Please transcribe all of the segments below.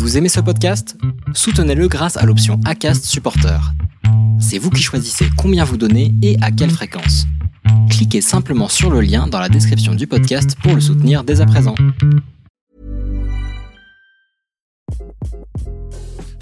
Vous aimez ce podcast? Soutenez-le grâce à l'option ACAST Supporter. C'est vous qui choisissez combien vous donnez et à quelle fréquence. Cliquez simplement sur le lien dans la description du podcast pour le soutenir dès à présent.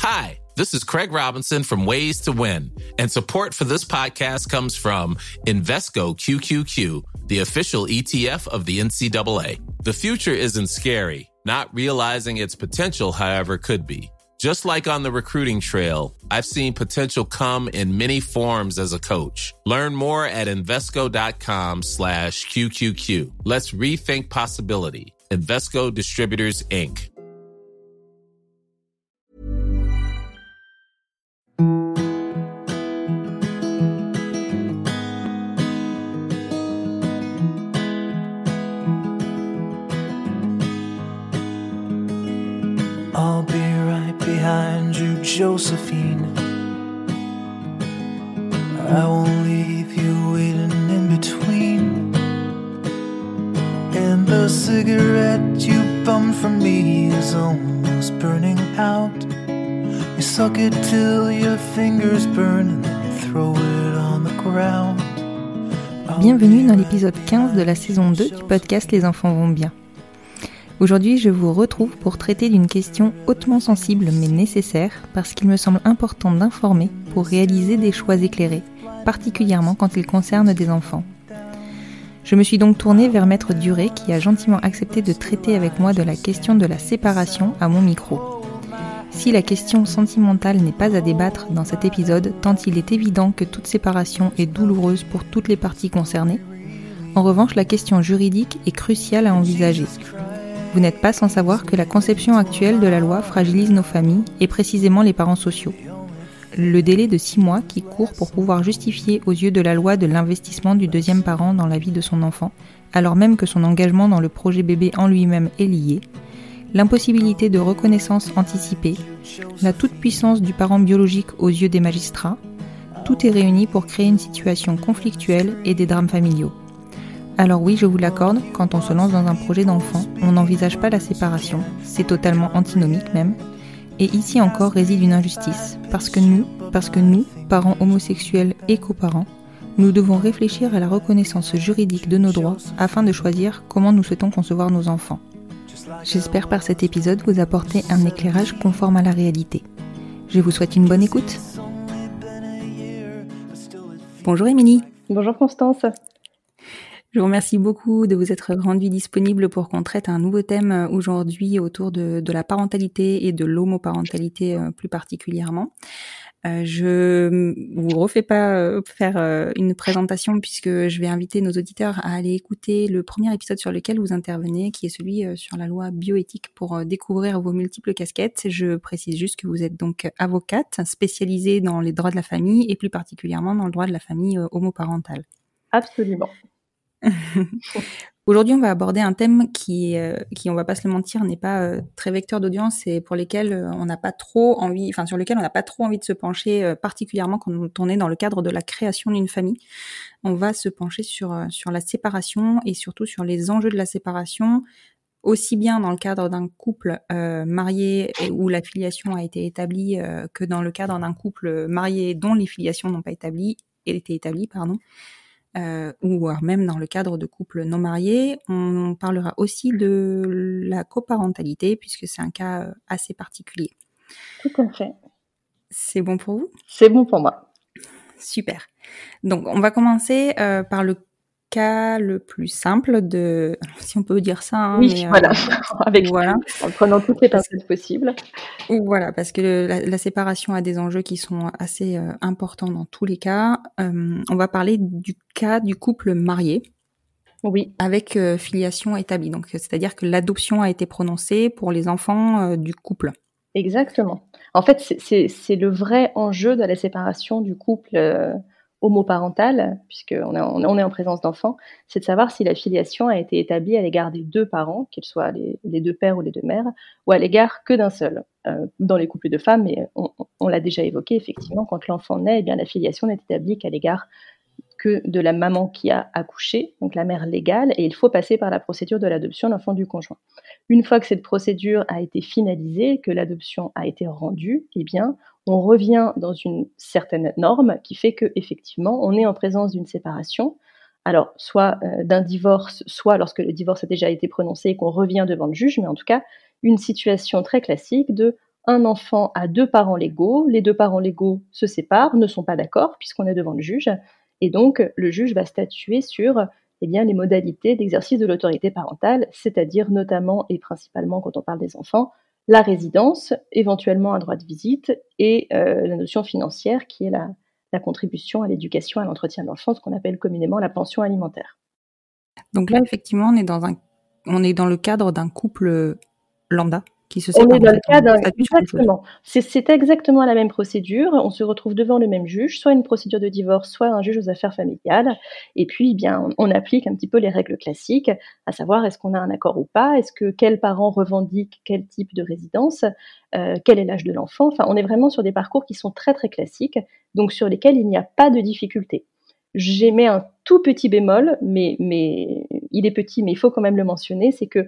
Hi, this is Craig Robinson from Ways to Win, and support for this podcast comes from Invesco QQQ, the official ETF of the NCAA. The future isn't scary. Not realizing its potential, however, could be. Just like on the recruiting trail, I've seen potential come in many forms as a coach. Learn more at Invesco.com slash QQQ. Let's rethink possibility. Invesco Distributors, Inc. behind you, Josephine. I won't leave you waiting in between. And the cigarette you bummed from me is almost burning out. You suck it till your fingers burn and then you throw it on the ground. Bienvenue dans l'épisode 15 de la saison 2 du podcast Les enfants vont bien. Aujourd'hui, je vous retrouve pour traiter d'une question hautement sensible mais nécessaire parce qu'il me semble important d'informer pour réaliser des choix éclairés, particulièrement quand ils concernent des enfants. Je me suis donc tournée vers Maître Duré qui a gentiment accepté de traiter avec moi de la question de la séparation à mon micro. Si la question sentimentale n'est pas à débattre dans cet épisode, tant il est évident que toute séparation est douloureuse pour toutes les parties concernées, en revanche la question juridique est cruciale à envisager. Vous n'êtes pas sans savoir que la conception actuelle de la loi fragilise nos familles et précisément les parents sociaux. Le délai de 6 mois qui court pour pouvoir justifier aux yeux de la loi de l'investissement du deuxième parent dans la vie de son enfant, alors même que son engagement dans le projet bébé en lui-même est lié, l'impossibilité de reconnaissance anticipée, la toute-puissance du parent biologique aux yeux des magistrats, tout est réuni pour créer une situation conflictuelle et des drames familiaux. Alors oui, je vous l'accorde, quand on se lance dans un projet d'enfant, on n'envisage pas la séparation, c'est totalement antinomique même. Et ici encore réside une injustice, parce que nous, parce que nous, parents homosexuels et coparents, nous devons réfléchir à la reconnaissance juridique de nos droits afin de choisir comment nous souhaitons concevoir nos enfants. J'espère par cet épisode vous apporter un éclairage conforme à la réalité. Je vous souhaite une bonne écoute. Bonjour Émilie. Bonjour Constance. Je vous remercie beaucoup de vous être rendue disponible pour qu'on traite un nouveau thème euh, aujourd'hui autour de, la parentalité et de l'homoparentalité euh, plus particulièrement. Euh, je vous refais pas faire une présentation puisque je vais inviter nos auditeurs à aller écouter le premier épisode sur lequel vous intervenez, qui est celui sur la loi bioéthique pour découvrir vos multiples casquettes. Je précise juste que vous êtes donc avocate spécialisée dans les droits de la famille et plus particulièrement dans le droit de la famille homoparentale. Absolument. Aujourd'hui, on va aborder un thème qui, euh, qui on va pas se le mentir, n'est pas euh, très vecteur d'audience et pour lesquels euh, on n'a pas trop envie, enfin sur lequel on n'a pas trop envie de se pencher, particulièrement quand on est dans le cadre de la création d'une famille. On va se pencher sur sur la séparation et surtout sur les enjeux de la séparation, aussi bien dans le cadre d'un couple marié où la filiation a été établie que dans le cadre d'un couple marié dont les filiations n'ont pas été établies, pardon euh, ou même dans le cadre de couples non mariés. On parlera aussi de la coparentalité puisque c'est un cas euh, assez particulier. Tout à fait. C'est bon pour vous? C'est bon pour moi. Super. Donc on va commencer euh, par le cas le plus simple de, si on peut dire ça. Hein, oui, mais, voilà. Euh, Avec voilà. En prenant toutes les pincettes possibles. Voilà, parce que la, la, séparation a des enjeux qui sont assez euh, importants dans tous les cas. Euh, on va parler du cas du couple marié. Oui. Avec euh, filiation établie. Donc, c'est-à-dire que l'adoption a été prononcée pour les enfants euh, du couple. Exactement. En fait, c'est le vrai enjeu de la séparation du couple homoparentale, puisqu'on est, on est en présence d'enfants, c'est de savoir si la filiation a été établie à l'égard des deux parents, qu'ils soient les, deux pères ou les deux mères, ou à l'égard que d'un seul. Euh, dans les couples de femmes, on, on l'a déjà évoqué, effectivement, quand l'enfant naît, eh bien, la filiation n'est établie qu'à l'égard que de la maman qui a accouché, donc la mère légale, et il faut passer par la procédure de l'adoption de l'enfant du conjoint. Une fois que cette procédure a été finalisée, que l'adoption a été rendue, eh bien, on revient dans une certaine norme qui fait que effectivement, on est en présence d'une séparation. Alors, soit euh, d'un divorce, soit lorsque le divorce a déjà été prononcé et qu'on revient devant le juge, mais en tout cas, une situation très classique de un enfant a deux parents légaux, les deux parents légaux se séparent, ne sont pas d'accord puisqu'on est devant le juge, et donc le juge va statuer sur eh les modalités d'exercice de l'autorité parentale, c'est-à-dire notamment et principalement quand on parle des enfants, la résidence, éventuellement un droit de visite, et euh, la notion financière qui est la, la contribution à l'éducation, à l'entretien de l'enfant, ce qu'on appelle communément la pension alimentaire. Donc là, effectivement, un, on est dans le cadre d'un couple lambda qui se On est dans le cas Exactement. C'est exactement la même procédure. On se retrouve devant le même juge, soit une procédure de divorce, soit un juge aux affaires familiales. Et puis, eh bien, on, applique un petit peu les règles classiques, à savoir est-ce qu'on a un accord ou pas, est-ce que quels parents revendiquent quel type de résidence, euh, quel est l'âge de l'enfant? Enfin, on est vraiment sur des parcours qui sont très très classiques, donc sur lesquels il n'y a pas de difficulté. J'émets un tout petit bémol, mais, mais il est petit, mais il faut quand même le mentionner, c'est que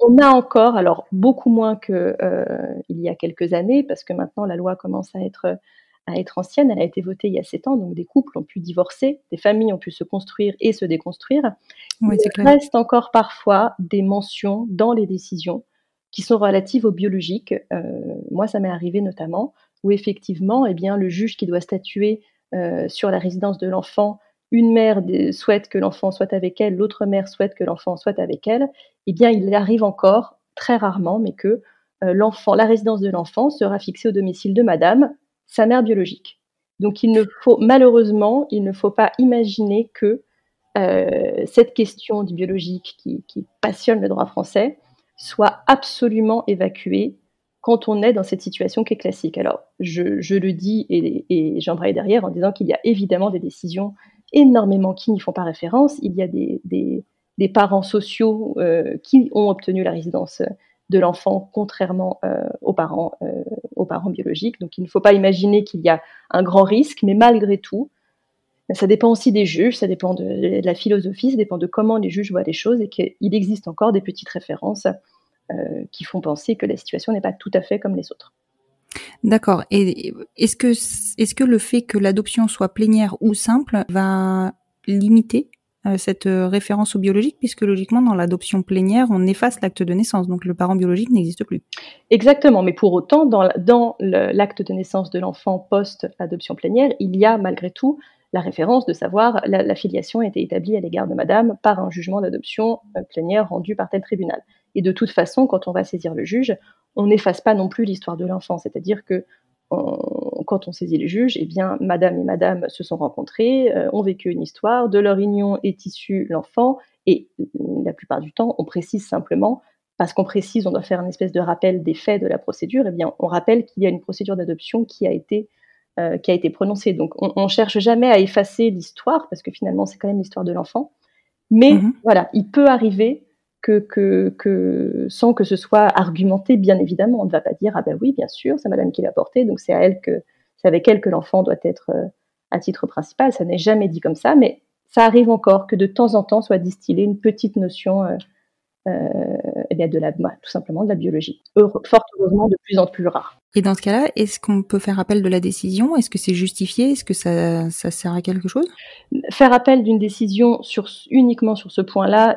on a encore, alors beaucoup moins qu'il euh, y a quelques années, parce que maintenant la loi commence à être, à être ancienne, elle a été votée il y a sept ans, donc des couples ont pu divorcer, des familles ont pu se construire et se déconstruire. il reste encore parfois des mentions dans les décisions qui sont relatives au biologique. Euh, moi, ça m'est arrivé notamment où effectivement, eh bien, le juge qui doit statuer euh, sur la résidence de l'enfant une mère souhaite que l'enfant soit avec elle, l'autre mère souhaite que l'enfant soit avec elle, eh bien, il arrive encore, très rarement, mais que euh, l'enfant, la résidence de l'enfant sera fixée au domicile de madame, sa mère biologique. Donc, il ne faut, malheureusement, il ne faut pas imaginer que euh, cette question du biologique qui, passionne le droit français soit absolument évacuée quand on est dans cette situation qui est classique. Alors, je, le dis et, et j'embraye derrière en disant qu'il y a évidemment des décisions énormément qui n'y font pas référence. Il y a des, des, parents sociaux euh, qui ont obtenu la résidence de l'enfant contrairement euh, aux, parents, euh, aux parents biologiques. Donc il ne faut pas imaginer qu'il y a un grand risque, mais malgré tout, ça dépend aussi des juges, ça dépend de, de la philosophie, ça dépend de comment les juges voient les choses et qu'il existe encore des petites références qui font penser que la situation n'est pas tout à fait comme les autres. D'accord. Et est-ce que, est-ce que le fait que l'adoption soit plénière ou simple va limiter euh, cette euh, référence au biologique, puisque logiquement, dans l'adoption plénière, on efface l'acte de naissance, donc le parent biologique n'existe plus. Exactement, mais pour autant, dans, l'acte de naissance de l'enfant post-adoption plénière, il y a malgré tout la référence de savoir la, la filiation a été établie à l'égard de madame par un jugement d'adoption euh, plénière rendu par tel tribunal. Et de toute façon, quand on va saisir le juge, on n'efface pas non plus l'histoire de l'enfant. C'est-à-dire que quand on saisit le juge, eh bien, madame et madame se sont rencontrés, euh, ont vécu une histoire, de leur union est issu l'enfant, et la plupart du temps, on précise simplement, parce qu'on précise, on doit faire une espèce de rappel des faits de la procédure, eh bien, on rappelle qu'il y a une procédure d'adoption qui a été euh, qui a été prononcée. Donc, on, ne cherche jamais à effacer l'histoire, parce que finalement, c'est quand même l'histoire de l'enfant. Mais mm-hmm. voilà, il peut arriver que, que, sans que ce soit argumenté, bien évidemment. On ne va pas dire, ah ben oui, bien sûr, c'est madame qui l'a porté, donc c'est à elle que, c'est avec elle que l'enfant doit être euh, à titre principal. Ça n'est jamais dit comme ça, mais ça arrive encore que de temps en temps soit distillée une petite notion euh, euh, eh bien de la, bah, tout simplement de la biologie. fort heureusement, de plus en plus rare. Et dans ce cas-là, est-ce qu'on peut faire appel de la décision? Est-ce que c'est justifié? Est-ce que ça, ça, sert à quelque chose? Faire appel d'une décision sur, uniquement sur ce point-là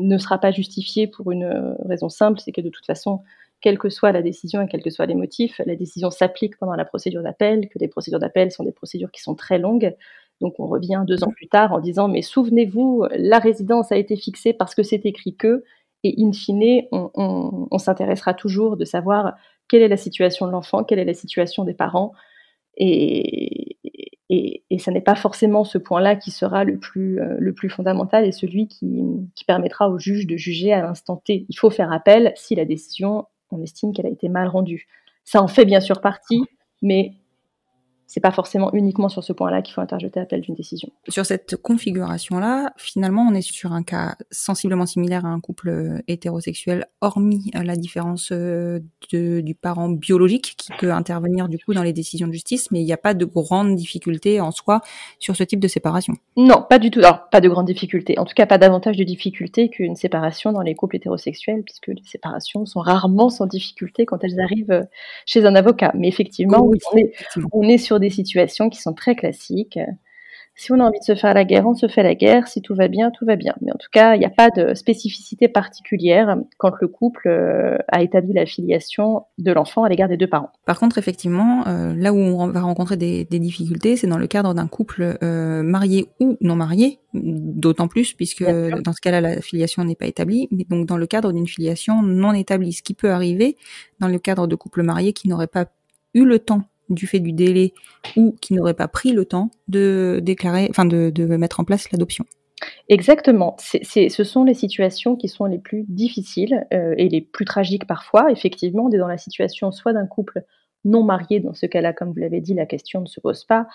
ne sera pas justifié pour une raison simple, c'est que de toute façon, quelle que soit la décision et quels que soient les motifs, la décision s'applique pendant la procédure d'appel, que des procédures d'appel sont des procédures qui sont très longues. Donc on revient deux ans plus tard en disant mais souvenez-vous, la résidence a été fixée parce que c'est écrit que, et in fine, on, s'intéressera toujours de savoir quelle est la situation de l'enfant, quelle est la situation des parents, et, et, ça n'est pas forcément ce point-là qui sera le plus, euh, le plus fondamental et celui qui, qui permettra au juge de juger à l'instant T. Il faut faire appel si la décision, on estime qu'elle a été mal rendue. Ça en fait bien sûr partie, mais c'est pas forcément uniquement sur ce point-là qu'il faut interjeter appel d'une décision. Sur cette configuration-là, finalement, on est sur un cas sensiblement similaire à un couple euh, hétérosexuel, hormis euh, la différence euh, de, du parent biologique qui peut intervenir du coup dans les décisions de justice, mais il n'y a pas de grandes difficultés en soi sur ce type de séparation. Non, pas du tout. Alors, pas de grandes difficultés. En tout cas, pas davantage de difficultés qu'une séparation dans les couples hétérosexuels, puisque les séparations sont rarement sans difficulté quand elles arrivent chez un avocat. Mais effectivement, on, est, on est sur des situations qui sont très classiques. Si on a envie de se faire la guerre, on se fait la guerre. Si tout va bien, tout va bien. Mais en tout cas, il n'y a pas de spécificité particulière quand le couple euh, a établi la filiation de l'enfant à l'égard des deux parents. Par contre, effectivement, euh, là où on va rencontrer des, difficultés, c'est dans le cadre d'un couple euh, marié ou non marié, d'autant plus puisque dans ce cas-là, la filiation n'est pas établie. Mais donc, dans le cadre d'une filiation non établie, ce qui peut arriver dans le cadre de couples mariés qui n'auraient pas eu le temps du fait du délai ou qui n'auraient pas pris le temps de déclarer, enfin de, mettre en place l'adoption. Exactement. ce sont les situations qui sont les plus difficiles euh, et les plus tragiques parfois. Effectivement, on est dans la situation soit d'un couple non marié, dans ce cas-là, comme vous l'avez dit, la question ne se pose pas.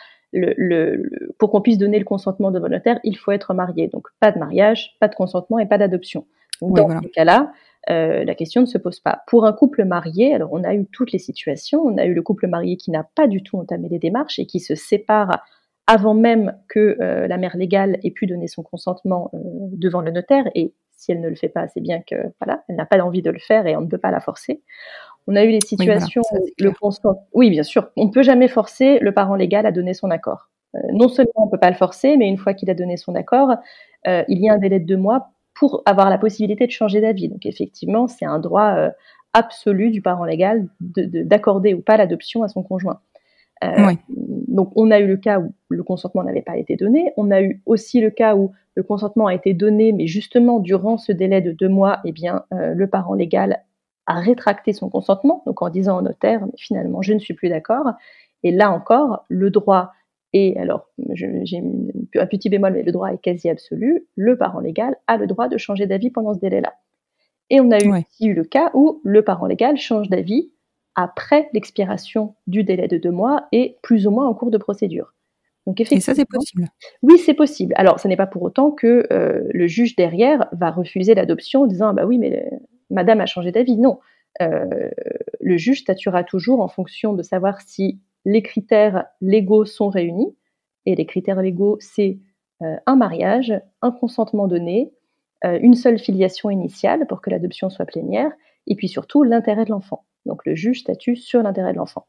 pour qu'on puisse donner le consentement de volontaire, il faut être marié. Donc pas de mariage, pas de consentement et pas d'adoption. Dans ce cas-là, euh, la question ne se pose pas. Pour un couple marié, alors on a eu toutes les situations. On a eu le couple marié qui n'a pas du tout entamé les démarches et qui se sépare avant même que euh, la mère légale ait pu donner son consentement euh, devant le notaire. Et si elle ne le fait pas, c'est bien que voilà, elle n'a pas envie de le faire et on ne peut pas la forcer. On a eu les situations où le consentement. Oui, bien sûr, on ne peut jamais forcer le parent légal à donner son accord. non seulement on ne peut pas le forcer, mais une fois qu'il a donné son accord, il y a un délai de deux mois pour avoir la possibilité de changer d'avis. Donc effectivement, c'est un droit euh, absolu du parent légal d'accorder ou pas l'adoption à son conjoint. Euh, donc on a eu le cas où le consentement n'avait pas été donné. On a eu aussi le cas où le consentement a été donné, mais justement durant ce délai de deux mois, eh bien euh, le parent légal a rétracté son consentement, donc en disant au notaire, mais finalement je ne suis plus d'accord. Et là encore, le droit et alors, j'ai un petit bémol, mais le droit est quasi absolu, le parent légal a le droit de changer d'avis pendant ce délai-là. Et on a eu aussi eu le cas où le parent légal change d'avis après l'expiration du délai de deux mois et plus ou moins en cours de procédure. Donc et ça, c'est possible Oui, c'est possible. Alors, ce n'est pas pour autant que euh, le juge derrière va refuser l'adoption en disant ah bah oui, mais madame a changé d'avis. Non. Euh, le juge statuera toujours en fonction de savoir si les critères légaux sont réunis. Et les critères légaux, c'est euh, un mariage, un consentement donné, euh, une seule filiation initiale pour que l'adoption soit plénière, et puis surtout l'intérêt de l'enfant. Donc le juge statue sur l'intérêt de l'enfant.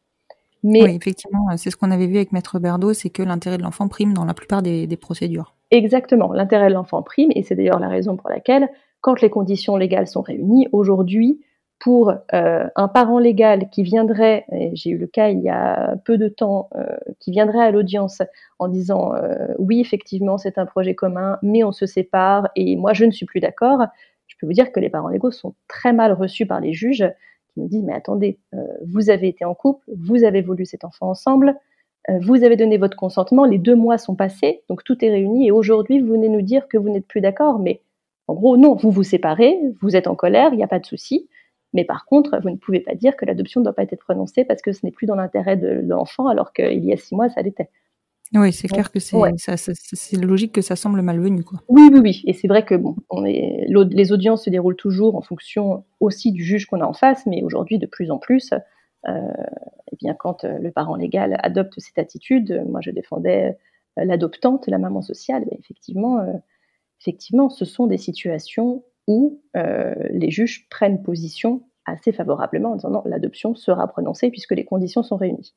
Mais, oui, effectivement, c'est ce qu'on avait vu avec Maître Berdo, c'est que l'intérêt de l'enfant prime dans la plupart des, des procédures. Exactement, l'intérêt de l'enfant prime, et c'est d'ailleurs la raison pour laquelle, quand les conditions légales sont réunies, aujourd'hui, pour euh, un parent légal qui viendrait, j'ai eu le cas il y a peu de temps, euh, qui viendrait à l'audience en disant euh, oui effectivement c'est un projet commun, mais on se sépare et moi je ne suis plus d'accord, je peux vous dire que les parents légaux sont très mal reçus par les juges qui nous disent mais attendez, vous avez été en couple, vous avez voulu cet enfant ensemble, vous avez donné votre consentement, les deux mois sont passés, donc tout est réuni et aujourd'hui vous venez nous dire que vous n'êtes plus d'accord, mais en gros non, vous vous séparez, vous êtes en colère, il n'y a pas de souci. Mais par contre, vous ne pouvez pas dire que l'adoption ne doit pas être prononcée parce que ce n'est plus dans l'intérêt de l'enfant, alors qu'il y a six mois, ça l'était. Oui, c'est clair que c'est logique que ça semble malvenu. Quoi. Oui, oui, oui. Et c'est vrai que bon, on est, les audiences se déroulent toujours en fonction aussi du juge qu'on a en face, mais aujourd'hui, de plus en plus, euh, eh bien, quand euh, le parent légal adopte cette attitude, moi je défendais euh, l'adoptante, la maman sociale, effectivement, effectivement, ce sont des situations où euh, les juges prennent position assez favorablement en disant non, l'adoption sera prononcée puisque les conditions sont réunies.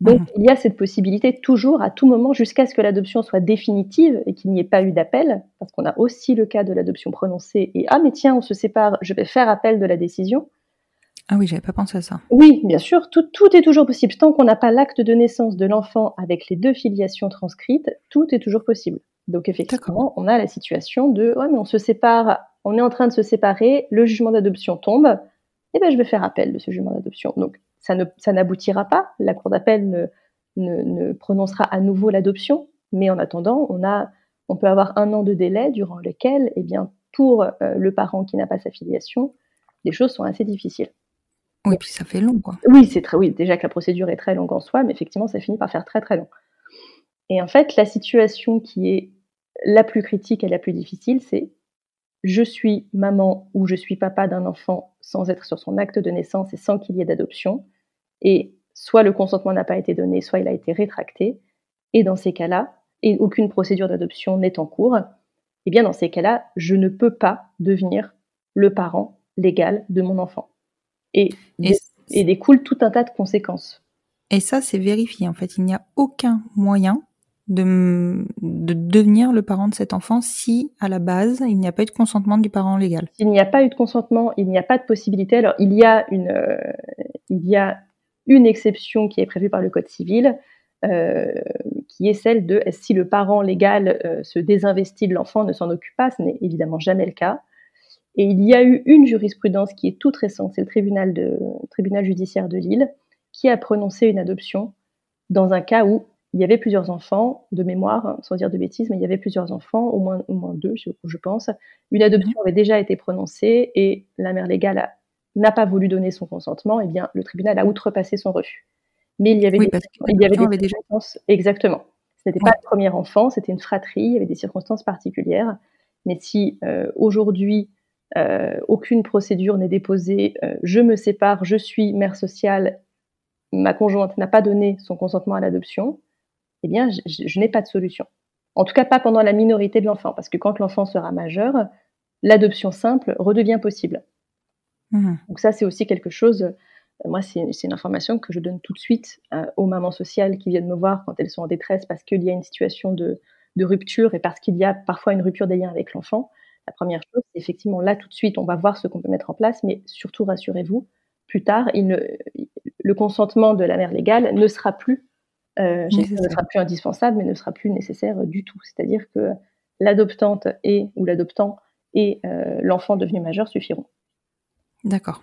Donc mhm. il y a cette possibilité toujours à tout moment jusqu'à ce que l'adoption soit définitive et qu'il n'y ait pas eu d'appel, parce qu'on a aussi le cas de l'adoption prononcée et ah mais tiens on se sépare, je vais faire appel de la décision. Ah oui, j'avais pas pensé à ça. Oui, bien sûr, tout, tout est toujours possible. Tant qu'on n'a pas l'acte de naissance de l'enfant avec les deux filiations transcrites, tout est toujours possible. Donc effectivement, on a la situation de ouais mais on se sépare on est en train de se séparer, le jugement d'adoption tombe, et eh ben je vais faire appel de ce jugement d'adoption. Donc ça ne ça n'aboutira pas, la cour d'appel ne, ne, prononcera à nouveau l'adoption, mais en attendant, on a on peut avoir un an de délai durant lequel, eh bien, pour euh, le parent qui n'a pas sa filiation, les choses sont assez difficiles. Oui, puis ça fait long, quoi. Oui, c'est très, oui, déjà que la procédure est très longue en soi, mais effectivement, ça finit par faire très très long. Et en fait, la situation qui est la plus critique et la plus difficile, c'est je suis maman ou je suis papa d'un enfant sans être sur son acte de naissance et sans qu'il y ait d'adoption. Et soit le consentement n'a pas été donné, soit il a été rétracté. Et dans ces cas-là, et aucune procédure d'adoption n'est en cours, et eh bien dans ces cas-là, je ne peux pas devenir le parent légal de mon enfant. Et, et, découle tout un tas de conséquences. Et ça, c'est vérifié. En fait, il n'y a aucun moyen de, de, devenir le parent de cet enfant si, à la base, il n'y a pas eu de consentement du parent légal. S'il n'y a pas eu de consentement, il n'y a pas de possibilité. Alors, il y a une, euh, il y a une exception qui est prévue par le Code civil, euh, qui est celle de si le parent légal euh, se désinvestit de l'enfant, ne s'en occupe pas, ce n'est évidemment jamais le cas. Et il y a eu une jurisprudence qui est toute récente, c'est le tribunal, de, tribunal judiciaire de Lille, qui a prononcé une adoption dans un cas où il y avait plusieurs enfants, de mémoire, hein, sans dire de bêtises, mais il y avait plusieurs enfants, au moins, au moins deux, je, pense. Une adoption avait déjà été prononcée et la mère légale n'a pas voulu donner son consentement. Et eh bien, le tribunal a outrepassé son refus. Mais il y avait des, il y avait des circonstances. Exactement. Ce n'était pas le premier enfant, c'était une fratrie, il y avait des circonstances particulières. Mais si euh, aujourd'hui, euh, aucune procédure n'est déposée, euh, je me sépare, je suis mère sociale, ma conjointe n'a pas donné son consentement à l'adoption, eh bien, je, n'ai pas de solution. En tout cas, pas pendant la minorité de l'enfant, parce que quand l'enfant sera majeur, l'adoption simple redevient possible. Mmh. Donc ça, c'est aussi quelque chose, euh, moi, c'est une information que je donne tout de suite euh, aux mamans sociales qui viennent me voir quand elles sont en détresse parce qu'il y a une situation de, rupture et parce qu'il y a parfois une rupture des liens avec l'enfant. La première chose, c'est effectivement là, tout de suite, on va voir ce qu'on peut mettre en place, mais surtout, rassurez-vous, plus tard, le consentement de la mère légale ne sera plus euh, ne sera plus indispensable, mais ne sera plus nécessaire du tout. C'est-à-dire que l'adoptante et ou l'adoptant et euh, l'enfant devenu majeur suffiront. D'accord.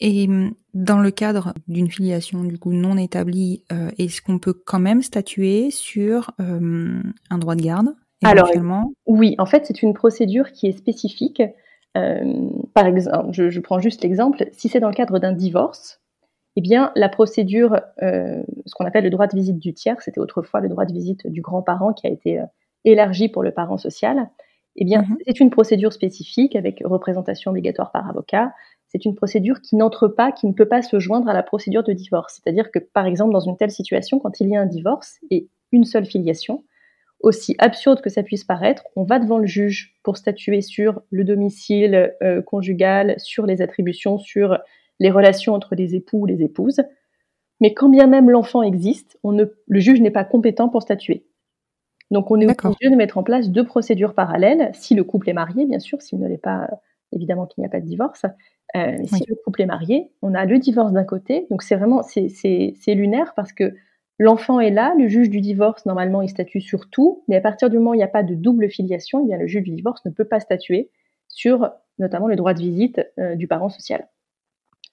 Et hum, dans le cadre d'une filiation du coup non établie, euh, est-ce qu'on peut quand même statuer sur hum, un droit de garde Alors oui, en fait c'est une procédure qui est spécifique. par exemple, je prends juste l'exemple, si c'est dans le cadre d'un divorce, eh bien, la procédure, euh, ce qu'on appelle le droit de visite du tiers, c'était autrefois le droit de visite du grand-parent qui a été euh, élargi pour le parent social, eh bien, mhm. c'est une procédure spécifique avec représentation obligatoire par avocat. C'est une procédure qui n'entre pas, qui ne peut pas se joindre à la procédure de divorce. C'est-à-dire que, par exemple, dans une telle situation, quand il y a un divorce et une seule filiation, aussi absurde que ça puisse paraître, on va devant le juge pour statuer sur le domicile euh, conjugal, sur les attributions, sur les relations entre les époux ou les épouses. Mais quand bien même l'enfant existe, on ne, le juge n'est pas compétent pour statuer. Donc on est obligé de mettre en place deux procédures parallèles, si le couple est marié, bien sûr, s'il ne l'est pas, évidemment qu'il n'y a pas de divorce. Euh, si le couple est marié, on a le divorce d'un côté, donc c'est vraiment c'est lunaire parce que l'enfant est là, le juge du divorce normalement il statue sur tout, mais à partir du moment où il n'y a pas de double filiation, eh bien le juge du divorce ne peut pas statuer sur notamment le droit de visite euh, du parent social.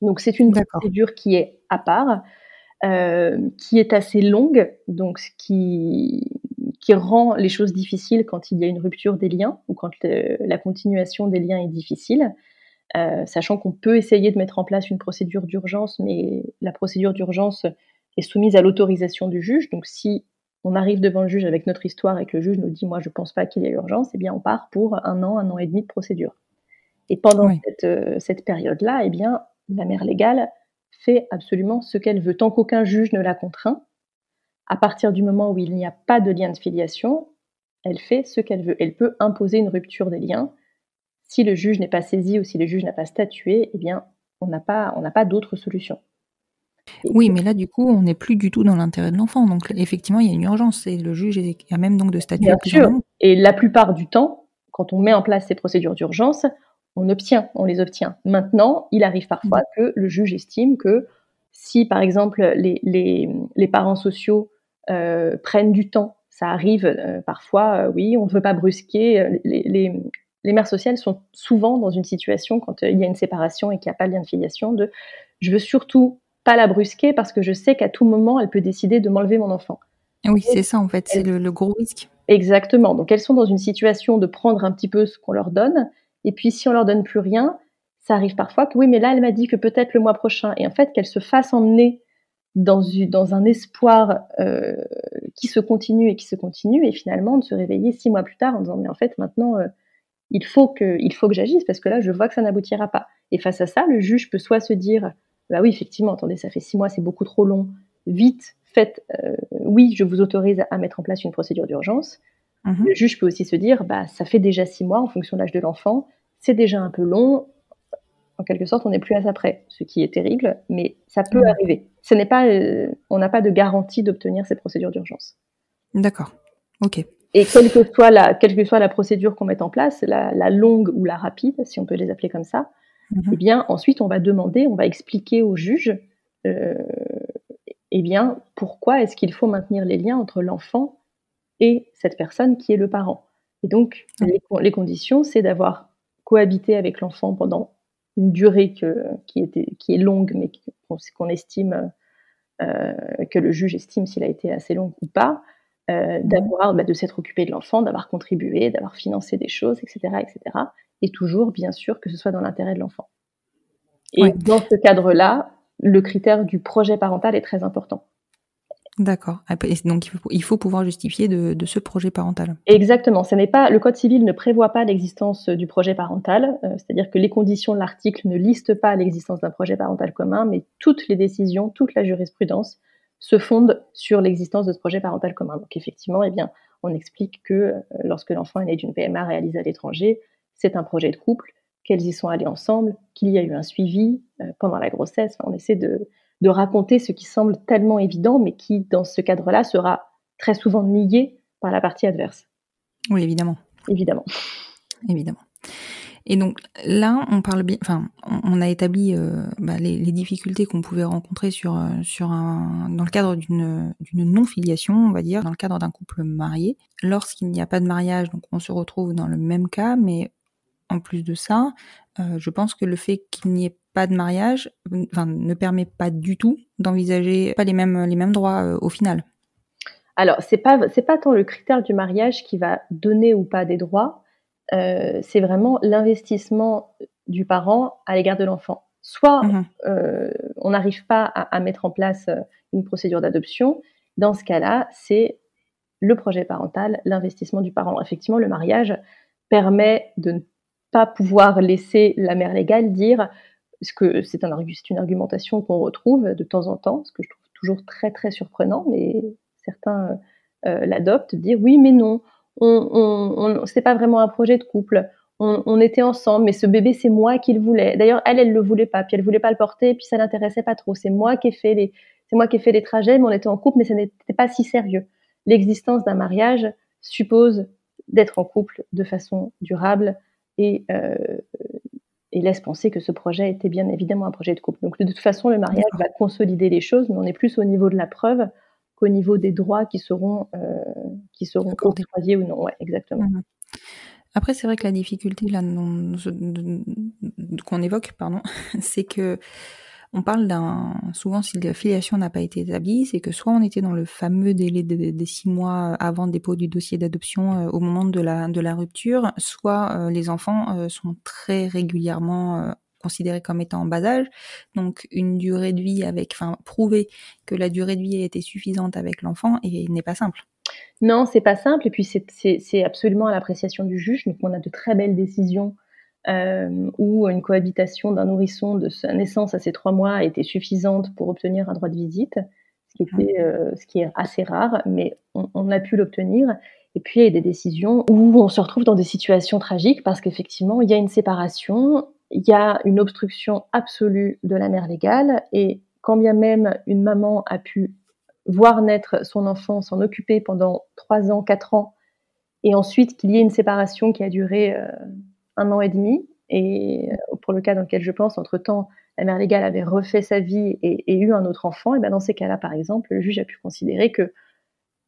Donc c'est une procédure qui est à part, euh, qui est assez longue, donc ce qui, qui rend les choses difficiles quand il y a une rupture des liens ou quand la continuation des liens est difficile. Euh, sachant qu'on peut essayer de mettre en place une procédure d'urgence, mais la procédure d'urgence est soumise à l'autorisation du juge. Donc si on arrive devant le juge avec notre histoire et que le juge nous dit moi je pense pas qu'il y ait urgence, eh bien on part pour un an, un an et demi de procédure. Et pendant cette, euh, cette période-là, eh bien la mère légale fait absolument ce qu'elle veut, tant qu'aucun juge ne la contraint. À partir du moment où il n'y a pas de lien de filiation, elle fait ce qu'elle veut. Elle peut imposer une rupture des liens. Si le juge n'est pas saisi ou si le juge n'a pas statué, eh bien, on n'a pas, on n'a pas d'autre solution. oui, mais là, du coup, on n'est plus du tout dans l'intérêt de l'enfant. Donc, effectivement, il y a une urgence et le juge a même donc de statuer. Bien sûr. Et la plupart du temps, quand on met en place ces procédures d'urgence, on obtient, on les obtient. Maintenant, il arrive parfois mm. que le juge estime que si, par exemple, les, parents sociaux euh, prennent du temps, ça arrive euh, parfois, euh, oui, on ne veut pas brusquer. Les, mères sociales sont souvent dans une situation, quand il y a une séparation et qu'il n'y a pas de lien de filiation, de je veux surtout pas la brusquer parce que je sais qu'à tout moment, elle peut décider de m'enlever mon enfant. Oui, c'est ça en fait, c'est le gros risque. Exactement. Donc elles sont dans une situation de prendre un petit peu ce qu'on leur donne et puis, si on leur donne plus rien, ça arrive parfois que oui, mais là, elle m'a dit que peut-être le mois prochain. Et en fait, qu'elle se fasse emmener dans, un espoir euh, qui se continue et qui se continue, et finalement de se réveiller six mois plus tard en disant mais en fait maintenant euh, il faut que il faut que j'agisse parce que là je vois que ça n'aboutira pas. Et face à ça, le juge peut soit se dire bah oui effectivement attendez ça fait six mois c'est beaucoup trop long, vite faites euh, oui je vous autorise à mettre en place une procédure d'urgence. Mhm. Le juge peut aussi se dire bah ça fait déjà six mois en fonction de l'âge de l'enfant, c'est déjà un peu long, en quelque sorte, on n'est plus à ça près, ce qui est terrible, mais ça peut arriver. Ce n'est pas, euh, on n'a pas de garantie d'obtenir ces procédures d'urgence. D'accord. Ok. Et quelle que soit la, quelle que soit la procédure qu'on met en place, la, longue ou la rapide, si on peut les appeler comme ça, mhm. eh bien, ensuite, on va demander, on va expliquer au juge, euh, eh bien, pourquoi est-ce qu'il faut maintenir les liens entre l'enfant et cette personne qui est le parent. Et donc, les, les conditions, c'est d'avoir cohabité avec l'enfant pendant une durée qui, était, qui est longue, mais qu'on estime, euh, que le juge estime s'il a été assez long ou pas, euh, d'avoir, bah, de s'être occupé de l'enfant, d'avoir contribué, d'avoir financé des choses, etc., etc. Et toujours, bien sûr, que ce soit dans l'intérêt de l'enfant. Et dans ce cadre-là, le critère du projet parental est très important. D'accord. Donc il faut, pouvoir justifier de, ce projet parental. Exactement. N'est pas le Code civil ne prévoit pas l'existence du projet parental, euh, c'est-à-dire que les conditions de l'article ne listent pas l'existence d'un projet parental commun, mais toutes les décisions, toute la jurisprudence se fondent sur l'existence de ce projet parental commun. Donc effectivement, eh bien, on explique que euh, lorsque l'enfant est né d'une PMA réalisée à l'étranger, c'est un projet de couple, qu'elles y sont allées ensemble, qu'il y a eu un suivi euh, pendant la grossesse. on essaie de de raconter ce qui semble tellement évident, mais qui, dans ce cadre-là, sera très souvent nié par la partie adverse. Oui, évidemment. Évidemment. Évidemment. Et donc là, on parle bien, enfin, on a établi euh, bah, les, difficultés qu'on pouvait rencontrer sur euh, sur un dans le cadre d'une d'une non filiation, on va dire, dans le cadre d'un couple marié. Lorsqu'il n'y a pas de mariage, donc on se retrouve dans le même cas, mais en plus de ça, euh, je pense que le fait qu'il n'y ait pas de mariage, enfin, ne permet pas du tout d'envisager pas les mêmes les mêmes droits euh, au final. Alors c'est pas c'est pas tant le critère du mariage qui va donner ou pas des droits, euh, c'est vraiment l'investissement du parent à l'égard de l'enfant. Soit mmh on n'arrive pas à, mettre en place une procédure d'adoption, dans ce cas-là, c'est le projet parental, l'investissement du parent. Effectivement, le mariage permet de ne pas pouvoir laisser la mère légale dire ce que c'est un, une argumentation qu'on retrouve de temps en temps, ce que je trouve toujours très très surprenant, mais certains euh, l'adoptent, dire oui mais non, on, on, c'est pas vraiment un projet de couple, on, était ensemble, mais ce bébé c'est moi qui le voulais. D'ailleurs elle elle le voulait pas, puis elle voulait pas le porter, puis ça l'intéressait pas trop. C'est moi qui ai fait les, c'est moi qui ai fait les trajets, mais on était en couple, mais ça n'était pas si sérieux. L'existence d'un mariage suppose d'être en couple de façon durable, euh, et, laisse penser que ce projet était bien évidemment un projet de couple. Donc de toute façon, le mariage va consolider les choses, mais on est plus au niveau de la preuve qu'au niveau des droits qui seront, euh, qui seront octroyés ou non. Ouais, exactement. Mmh Après, c'est vrai que la difficulté là qu'on évoque, pardon, c'est que on parle d'un souvent si la filiation n'a pas été établie, c'est que soit on était dans le fameux délai des six mois avant dépôt du dossier d'adoption euh, au moment de la de la rupture, soit euh, les enfants euh, sont très régulièrement considérés comme étant en bas âge, donc une durée de vie avec, enfin, prouver que la durée de vie a été suffisante avec l'enfant et n'est pas simple. Non, c'est pas simple, et puis c'est absolument à l'appréciation du juge. Donc on a de très belles décisions euh, où une cohabitation d'un nourrisson de sa naissance à ses trois mois été suffisante pour obtenir un droit de visite, ce qui, était, euh, ce qui est assez rare, mais on, a pu l'obtenir. Et puis il y a des décisions où on se retrouve dans des situations tragiques parce qu'effectivement, il y a une séparation, il y a une obstruction absolue de la mère légale, et quand bien même une maman a pu voir naître son enfant, s'en occuper pendant trois ans, quatre ans, et ensuite qu'il y ait une séparation qui a duré euh, un an et demi. Et euh, pour le cas dans lequel je pense, entre-temps, la mère légale avait refait sa vie et, eu un autre enfant, et ben dans ces cas-là, par exemple, le juge a pu considérer que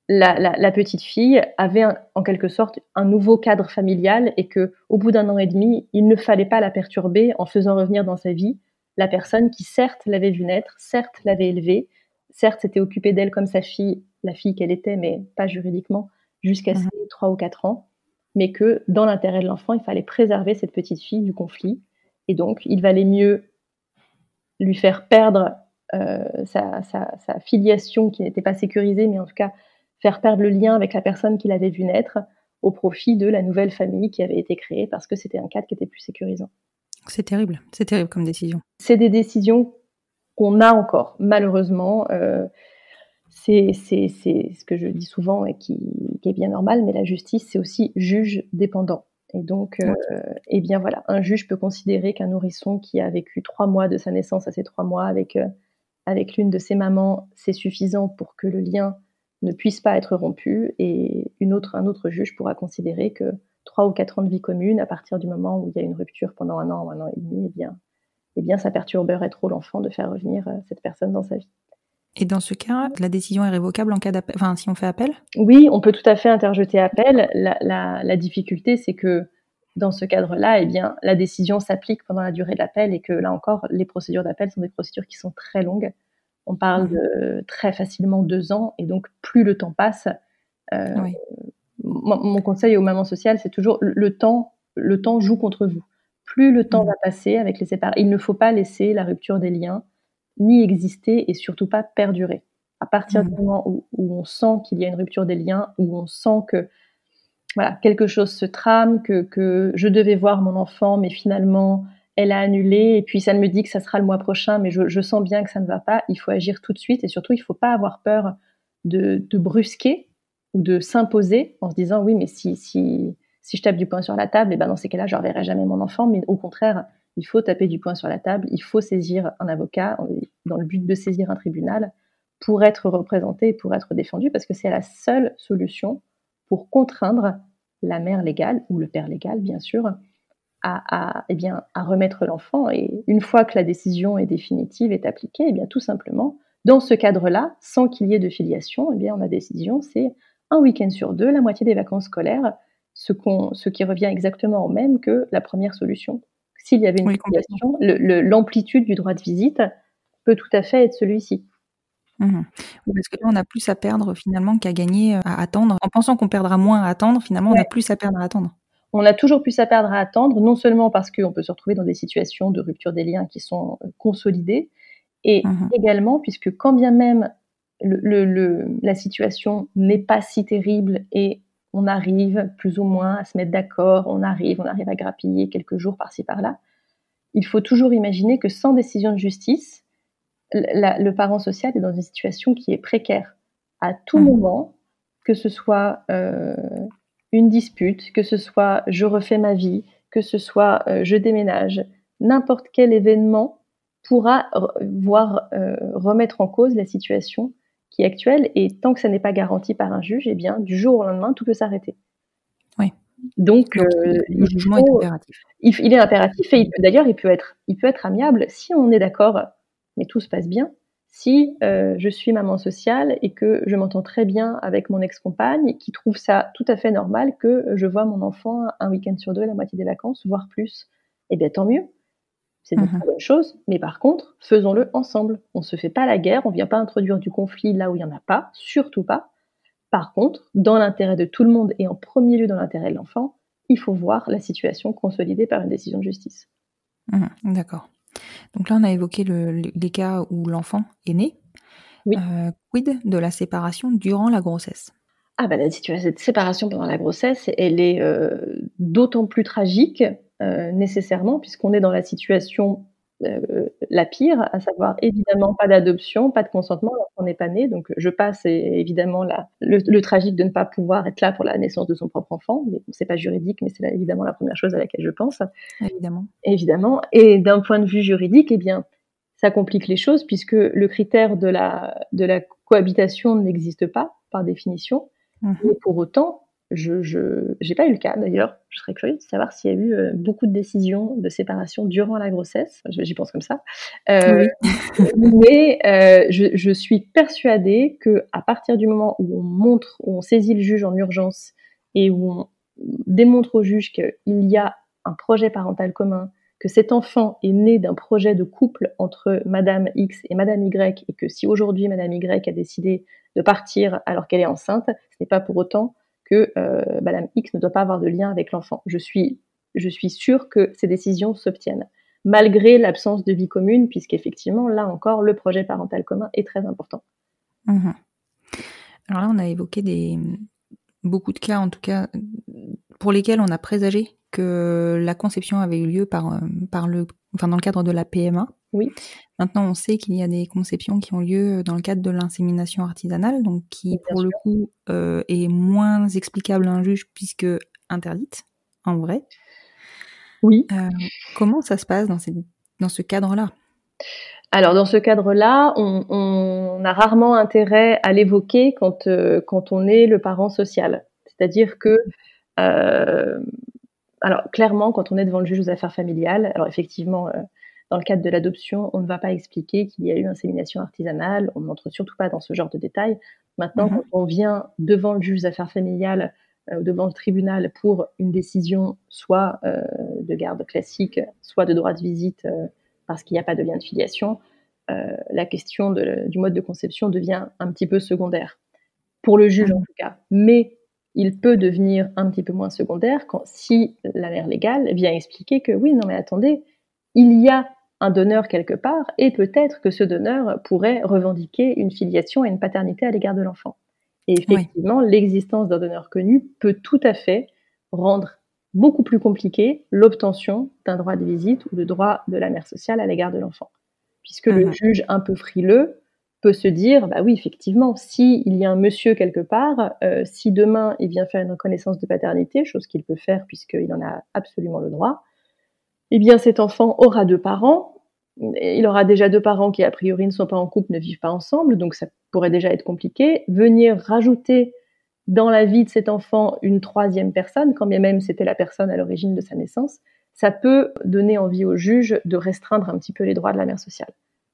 la, petite fille avait en quelque sorte un nouveau cadre familial et que au bout d'un an et demi, il ne fallait pas la perturber en faisant revenir dans sa vie la personne qui certes l'avait vue naître, certes l'avait élevée, certes s'était occupée d'elle comme sa fille, la fille qu'elle était, mais pas juridiquement, jusqu'à mmh ses trois ou quatre ans mais que dans l'intérêt de l'enfant, il fallait préserver cette petite fille du conflit Et donc, il valait mieux lui faire perdre sa, sa, filiation qui n'était pas sécurisée, mais en tout cas faire perdre le lien avec la personne qu'il avait vu naître au profit de la nouvelle famille qui avait été créée parce que c'était un cadre qui était plus sécurisant. C'est terrible, c'est terrible comme décision. C'est des décisions qu'on a encore, malheureusement. Euh, c'est ce que je dis souvent et qui, est bien normal, mais la justice, c'est aussi juge dépendant. Et donc, euh, eh bien voilà, un juge peut considérer qu'un nourrisson qui a vécu trois mois de sa naissance à ces trois mois avec, euh, avec l'une de ses mamans, c'est suffisant pour que le lien ne puisse pas être rompu. Et une autre, un autre juge pourra considérer que trois ou quatre ans de vie commune, à partir du moment où il y a une rupture pendant un an ou un an et demi, eh bien, eh bien ça perturberait trop l'enfant de faire revenir euh, cette personne dans sa vie. Et dans ce cas, la décision est révocable en cas d'appel, enfin si on fait appel? Oui, on peut tout à fait interjeter appel. La, difficulté, c'est que dans ce cadre-là, eh bien, la décision s'applique pendant la durée de l'appel et que là encore, les procédures d'appel sont des procédures qui sont très longues. On parle mmh. de très facilement deux ans et donc plus le temps passe, euh, mon, conseil aux mamans sociales, c'est toujours le temps, le temps joue contre vous. Plus le temps mmh. va passer avec les séparés, il ne faut pas laisser la rupture des liens ni exister et surtout pas perdurer. À partir du mmh. moment où, on sent qu'il y a une rupture des liens, où on sent que voilà quelque chose se trame, que, je devais voir mon enfant, mais finalement elle a annulé, et puis ça me dit que ça sera le mois prochain, mais je, sens bien que ça ne va pas. Il faut agir tout de suite et surtout il ne faut pas avoir peur de, de brusquer ou de s'imposer en se disant oui, mais si, si, si je tape du poing sur la table, et eh ben dans ces cas-là, je ne reverrai jamais mon enfant. Mais au contraire, il faut taper du poing sur la table, il faut saisir un avocat dans le but de saisir un tribunal pour être représenté, pour être défendu, parce que c'est la seule solution pour contraindre la mère légale ou le père légal, bien sûr, eh à remettre l'enfant. Et une fois que la décision est définitive, est appliquée, eh bien, tout simplement, dans ce cadre-là, sans qu'il y ait de filiation, eh bien, la décision, c'est un week-end sur deux, la moitié des vacances scolaires, ce qui revient exactement au même que la première solution. S'il y avait une filiation, l'amplitude du droit de visite peut tout à fait être celui-ci. Mmh parce que là, on a plus à perdre finalement qu'à gagner euh, à attendre. En pensant qu'on perdra moins à attendre, finalement, on a plus à perdre à attendre. On a toujours plus à perdre à attendre, non seulement parce qu'on peut se retrouver dans des situations de rupture des liens qui sont euh, consolidées, et mmh également puisque quand bien même le, la situation n'est pas si terrible et on arrive plus ou moins à se mettre d'accord, on arrive, on arrive à grappiller quelques jours par-ci par-là. Il faut toujours imaginer que sans décision de justice, le parent social est dans une situation qui est précaire. À tout mmh. moment, que ce soit euh, une dispute, que ce soit je refais ma vie, que ce soit euh, je déménage, n'importe quel événement pourra voir euh, remettre en cause la situation qui est actuelle. Et tant que ça n'est pas garanti par un juge, eh bien, du jour au lendemain, tout peut s'arrêter. Oui. Donc, euh, le jugement est impératif. Il, est impératif et d'ailleurs, il peut être, il peut être amiable si on est d'accord, mais tout se passe bien. Si euh, je suis maman sociale et que je m'entends très bien avec mon ex-compagne, qui trouve ça tout à fait normal que je vois mon enfant un week-end sur deux, la moitié des vacances, voire plus, eh bien tant mieux. C'est une mhm. bonne chose, mais par contre, faisons-le ensemble. On ne se fait pas la guerre, on ne vient pas introduire du conflit là où il n'y en a pas, surtout pas. Par contre, dans l'intérêt de tout le monde et en premier lieu dans l'intérêt de l'enfant, il faut voir la situation consolidée par une décision de justice. Mhm, d'accord. Donc là, on a évoqué les cas où l'enfant est né. Oui. Euh, quid de la séparation durant la grossesse? Ah bah, la situation de séparation pendant la grossesse, elle est euh, d'autant plus tragique nécessairement, puisqu'on est dans la situation euh, la pire, à savoir évidemment pas d'adoption, pas de consentement on n'est pas né. Donc je passe évidemment la, le, tragique de ne pas pouvoir être là pour la naissance de son propre enfant. Mais c'est pas juridique, mais c'est évidemment la première chose à laquelle je pense. Évidemment. Évidemment. Et d'un point de vue juridique, eh bien, ça complique les choses puisque le critère de la, de la cohabitation n'existe pas par définition. Mmh. Et pour autant, je n'ai pas eu le cas d'ailleurs. Je serais curieuse de savoir s'il y a eu euh, beaucoup de décisions de séparation durant la grossesse. J'y pense comme ça. Euh, mais euh, je, je, suis persuadée que à partir du moment où on montre, où on saisit le juge en urgence et où on démontre au juge qu'il y a un projet parental commun, que cet enfant est né d'un projet de couple entre Madame X et Madame Y, et que si aujourd'hui Madame Y a décidé de partir alors qu'elle est enceinte, ce n'est pas pour autant euh, Madame X ne doit pas avoir de lien avec l'enfant. Je suis, je suis sûre que ces décisions s'obtiennent. malgré l'absence de vie commune, puisqu'effectivement, là encore, le projet parental commun est très important. Mhm. Alors là, on a évoqué des, beaucoup de cas, en tout cas, pour lesquels on a présagé que la conception avait eu lieu par, par le, enfin, dans le cadre de la PMA. Oui. Maintenant, on sait qu'il y a des conceptions qui ont lieu dans le cadre de l'insémination artisanale, donc qui, pour le coup, euh, est moins explicable à un juge puisque interdite, en vrai. Oui. Euh, comment ça se passe dans, dans ce cadre-là? Alors dans ce cadre-là, on, a rarement intérêt à l'évoquer quand, euh, quand on est le parent social. C'est-à-dire que, euh, alors clairement, quand on est devant le juge aux affaires familiales, alors effectivement, dans le cadre de l'adoption, on ne va pas expliquer qu'il y a eu insémination artisanale, on ne montre surtout pas dans ce genre de détails. Maintenant, mhm. quand on vient devant le juge aux affaires familiales euh, devant le tribunal pour une décision soit euh, de garde classique, soit de droit de visite euh, parce qu'il n'y a pas de lien de filiation, la question du mode de conception devient un petit peu secondaire. Pour le juge en tout cas. Mais il peut devenir un petit peu moins secondaire quand, si la mère légale vient expliquer que oui, non mais attendez, il y a un donneur quelque part et peut-être que ce donneur pourrait revendiquer une filiation et une paternité à l'égard de l'enfant. Et effectivement, l'existence d'un donneur connu peut tout à fait rendre beaucoup plus compliqué l'obtention d'un droit de visite ou de droit de la mère sociale à l'égard de l'enfant. Puisque le mhm. juge un peu frileux peut se dire, bah oui, effectivement, s'il y a un monsieur quelque part, euh, si demain il vient faire une reconnaissance de paternité, chose qu'il peut faire puisqu'il en a absolument le droit, eh bien cet enfant aura deux parents, il aura déjà deux parents qui a priori ne sont pas en couple, ne vivent pas ensemble, donc ça pourrait déjà être compliqué. Venir rajouter dans la vie de cet enfant une troisième personne, quand bien même c'était la personne à l'origine de sa naissance, ça peut donner envie au juge de restreindre un petit peu les droits de la mère sociale.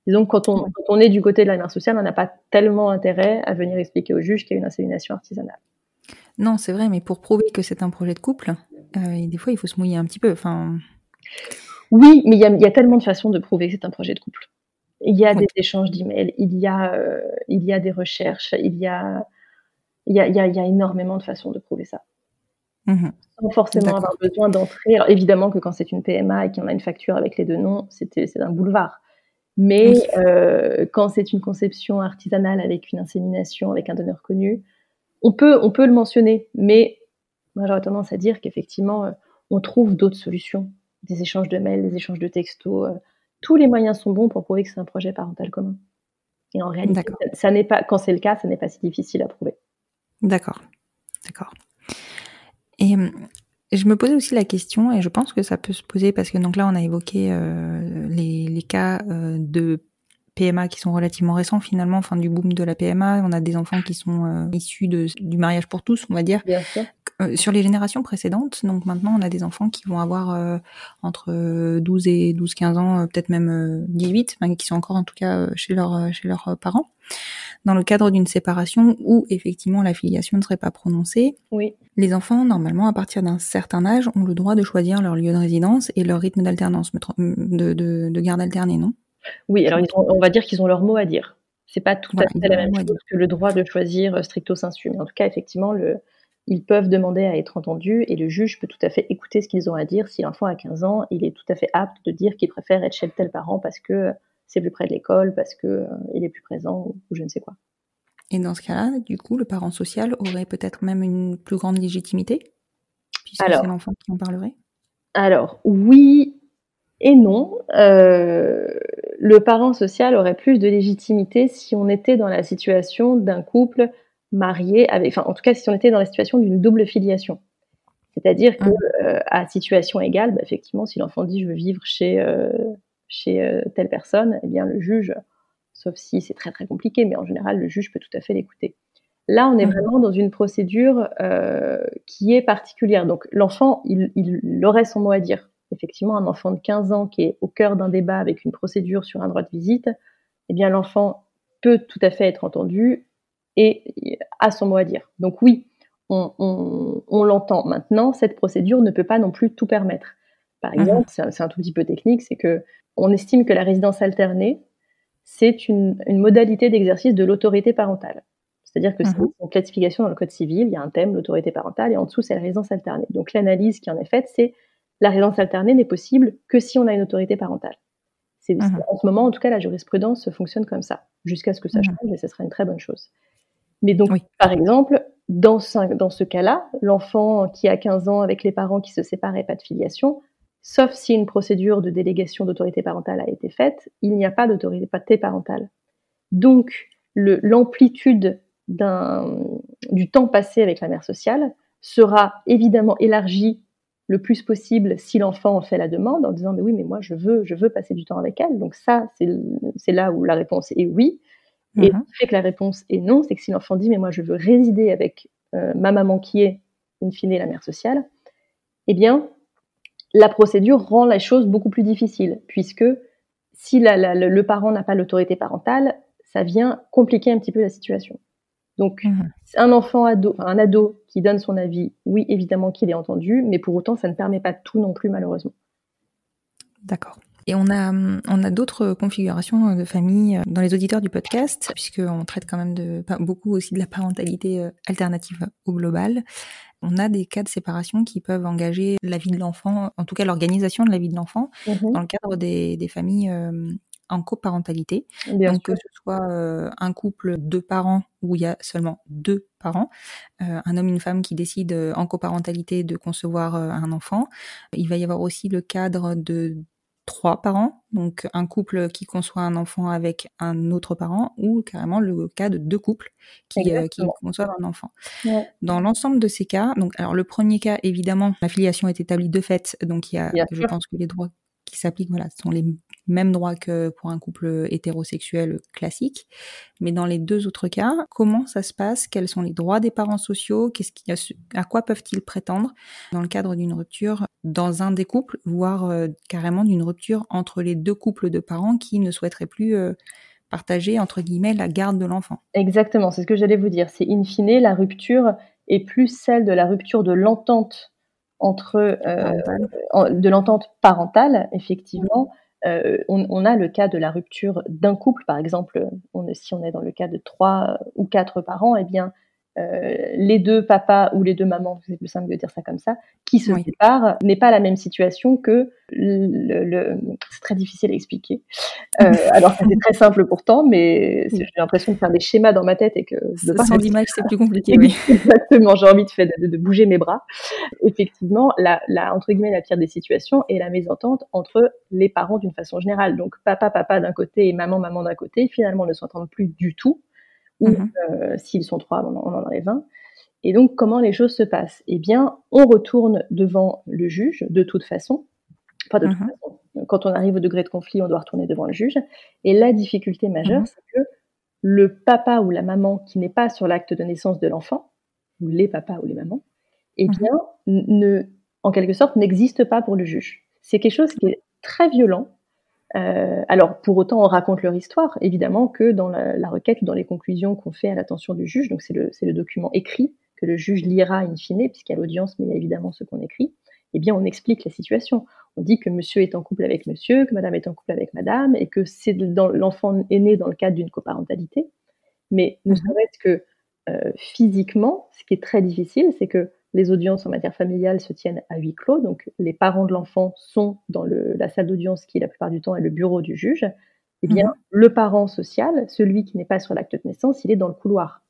Disons que quand on, quand on est du côté de la mère sociale, on n'a pas tellement intérêt à venir expliquer au juge qu'il y a une insémination artisanale. Non, c'est vrai, mais pour prouver que c'est un projet de couple, euh, des fois il faut se mouiller un petit peu. Enfin, oui, mais il y a, tellement de façons de prouver que c'est un projet de couple. Il y a des échanges d'emails, il y a, euh, il y a des recherches, il y a, il y a, il y a, énormément de façons de prouver ça. Mmh Sans forcément avoir besoin d'entrer. Évidemment que quand c'est une PMA et qu'on a une facture avec les deux noms, c'est un boulevard. Mais euh, quand c'est une conception artisanale avec une insémination, avec un donneur connu, on peut, on peut le mentionner. Mais moi j'aurais tendance à dire qu'effectivement, euh, on trouve d'autres solutions des échanges de mails, des échanges de textos. Euh, tous les moyens sont bons pour prouver que c'est un projet parental commun. Et en réalité, ça, n'est pas, quand c'est le cas, ça n'est pas si difficile à prouver. D'accord, d'accord. Et hum, je me posais aussi la question, et je pense que ça peut se poser parce que donc là on a évoqué euh, les, cas euh, de PMA qui sont relativement récents finalement, enfin du boom de la PMA. On a des enfants qui sont issus de, du mariage pour tous, on va dire, Bien sûr. Euh, sur les générations précédentes, donc maintenant on a des enfants qui vont avoir euh, entre 12 et 12-15 ans, euh, peut-être même 18, qui sont encore en tout cas chez, leur, chez leurs parents, dans le cadre d'une séparation où effectivement la filiation ne serait pas prononcée. Oui. Les enfants, normalement, à partir d'un certain âge, ont le droit de choisir leur lieu de résidence et leur rythme d'alternance, de, de, de, garde alternée, non? Oui, alors on va dire qu'ils ont leur mot à dire. C'est pas tout à fait la même chose que le droit de choisir stricto sensu, mais en tout cas, effectivement, le, ils peuvent demander à être entendus et le juge peut tout à fait écouter ce qu'ils ont à dire. Si l'enfant a 15 ans, il est tout à fait apte de dire qu'il préfère être chez tel parent parce que c'est plus près de l'école, parce qu'il euh, est plus présent ou, je ne sais quoi. Et dans ce cas-là, du coup, le parent social aurait peut-être même une plus grande légitimité puisque c'est l'enfant qui en parlerait? Alors, oui et non. Euh, le parent social aurait plus de légitimité si on était dans la situation d'un couple marié avec, enfin, en tout cas, si on était dans la situation d'une double filiation. C'est-à-dire que, mmh. euh, à situation égale, bah, effectivement, si l'enfant dit je veux vivre chez, euh, chez euh, telle personne, eh bien, le juge, sauf si c'est très très compliqué, mais en général, le juge peut tout à fait l'écouter. Là, on est vraiment dans une procédure qui est particulière. Donc, l'enfant, il, il aurait son mot à dire. Effectivement, un enfant de 15 ans qui est au cœur d'un débat avec une procédure sur un droit de visite, eh bien, l'enfant peut tout à fait être entendu et a son mot à dire. Donc oui, on, l'entend. Maintenant, cette procédure ne peut pas non plus tout permettre. Par mhm. exemple, c'est un, tout petit peu technique, c'est que on estime que la résidence alternée, c'est une, modalité d'exercice de l'autorité parentale. C'est-à-dire que c'est mhm. une classification dans le Code civil, il y a un thème, l'autorité parentale, et en dessous, c'est la résidence alternée. Donc l'analyse qui en est faite, c'est la résidence alternée n'est possible que si on a une autorité parentale. Mhm. En ce moment, en tout cas, la jurisprudence fonctionne comme ça, jusqu'à ce que ça change, et ce serait une très bonne chose. Mais donc, Oui. par exemple, dans ce, dans ce cas-là, l'enfant qui a 15 ans avec les parents qui se séparent et pas de filiation, sauf si une procédure de délégation d'autorité parentale a été faite, il n'y a pas d'autorité parentale. Donc, l'amplitude du temps passé avec la mère sociale sera évidemment élargie le plus possible si l'enfant en fait la demande en disant mais oui mais moi je veux je veux passer du temps avec elle donc ça c'est là où la réponse est oui et Mhm. ce fait que la réponse est non c'est que si l'enfant dit mais moi je veux résider avec euh, ma maman qui est in fine la mère sociale eh bien la procédure rend la chose beaucoup plus difficile puisque si la- la- le, le parent n'a pas l'autorité parentale ça vient compliquer un petit peu la situation donc Mhm. un enfant ado, un ado qui donne son avis, oui, évidemment qu'il est entendu, mais pour autant, ça ne permet pas tout non plus, malheureusement. D'accord. Et on a, hum, on a d'autres configurations de famille euh, dans les auditeurs du podcast, puisqu'on traite quand même de, beaucoup aussi de la parentalité euh, alternative au global. On a des cas de séparation qui peuvent engager la vie de l'enfant, en tout cas l'organisation de la vie de l'enfant, dans le cadre des, des familles euh, en coparentalité. Bien Donc sûr. que ce soit euh, un couple de parents où il y a seulement deux parents, euh, un homme et une femme qui décident euh, en coparentalité de concevoir euh, un enfant. Il va y avoir aussi le cadre de trois parents, donc un couple qui conçoit un enfant avec un autre parent, ou carrément le cas de deux couples qui, euh, qui conçoivent un enfant. Ouais. Dans l'ensemble de ces cas, donc alors le premier cas évidemment la filiation est établie de fait, donc il y a, Bien je sûr. pense que les droits qui s'appliquent voilà sont les mêmes droits que pour un couple hétérosexuel classique. Mais dans les deux autres cas, comment ça se passe? Quels sont les droits des parents sociaux? À quoi peuvent-ils prétendre? Dans le cadre d'une rupture dans un des couples, voire euh, carrément d'une rupture entre les deux couples de parents qui ne souhaiteraient plus euh, partager entre guillemets la garde de l'enfant? Exactement, c'est ce que j'allais vous dire. C'est in fine, la rupture est plus celle de la rupture de l'entente entre euh, de l'entente parentale, effectivement. Euh, on, on a le cas de la rupture d'un couple, par exemple, on, si on est dans le cas de trois ou quatre parents, eh bien, les deux papas ou les deux mamans, c'est plus simple de dire ça comme ça, qui se Oui. séparent, n'est pas la même situation que le. le- c'est très difficile à expliquer. Euh, alors c'est très simple pourtant, mais j'ai l'impression de faire des schémas dans ma tête et que de Sans l'image, c'est plus compliqué. oui. Exactement, j'ai envie de, faire- de, de bouger mes bras. Effectivement, la, la, entre guillemets, la pire des situations est la mésentente entre les parents d'une façon générale. Donc, papa, papa d'un côté et maman, maman d'un côté, finalement, ne s'entendent plus du tout. Ou Mhm. euh, s'ils sont trois, on en, on en enlève un. Et donc, comment les choses se passent? Eh bien, on retourne devant le juge, de toute façon. Enfin, de toute Mhm. façon, quand on arrive au degré de conflit, on doit retourner devant le juge. Et la difficulté majeure, Mhm. c'est que le papa ou la maman qui n'est pas sur l'acte de naissance de l'enfant, ou les papas ou les mamans, eh bien, ne, en quelque sorte, n'existe pas pour le juge. C'est quelque chose qui est très violent. Euh, alors, pour autant, on raconte leur histoire, évidemment, que dans la, la requête ou dans les conclusions qu'on fait à l'attention du juge, donc c'est le, document écrit que le juge lira in fine, puisqu'il y a l'audience, mais il y a évidemment ce qu'on écrit, eh bien, on explique la situation. On dit que monsieur est en couple avec monsieur, que madame est en couple avec madame, et que c'est l'enfant est né dans le cadre d'une coparentalité. Mais ne Mhm. serait-ce que euh, physiquement, ce qui est très difficile, c'est que les audiences en matière familiale se tiennent à huis clos, donc les parents de l'enfant sont dans le, la salle d'audience qui, la plupart du temps, est le bureau du juge. Eh bien, Mhm. le parent social, celui qui n'est pas sur l'acte de naissance, il est dans le couloir.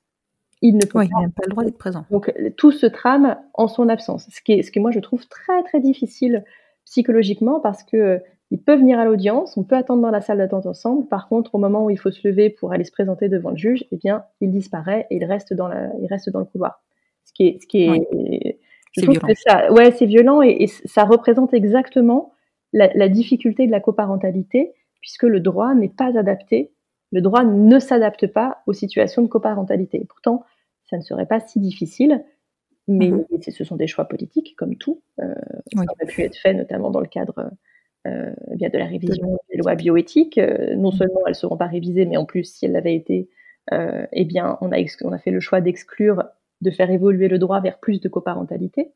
Il ne peut Oui, pas il n'a pas le droit d'être présent. donc tout se trame en son absence, ce qui est ce que moi je trouve très très difficile psychologiquement parce que euh, ils peuvent venir à l'audience, on peut attendre dans la salle d'attente ensemble. Par contre, au moment où il faut se lever pour aller se présenter devant le juge, eh bien, il disparaît et il reste dans la, il reste dans le couloir. Ce qui est, ce qui est, je C'est trouve violent. que ça, ouais, c'est violent et, et ça représente exactement la, la difficulté de la coparentalité puisque le droit n'est pas adapté, le droit ne s'adapte pas aux situations de coparentalité. Pourtant, ça ne serait pas si difficile, mais Mhm. mais ce sont des choix politiques, comme tout. Euh, Oui. Ça aurait pu être fait notamment dans le cadre euh, eh bien de la révision des lois bioéthiques. Euh, non seulement elles ne seront pas révisées, mais en plus, si elles l'avaient été, euh, eh bien, on a, ex- on a fait le choix d'exclure, de faire évoluer le droit vers plus de coparentalité.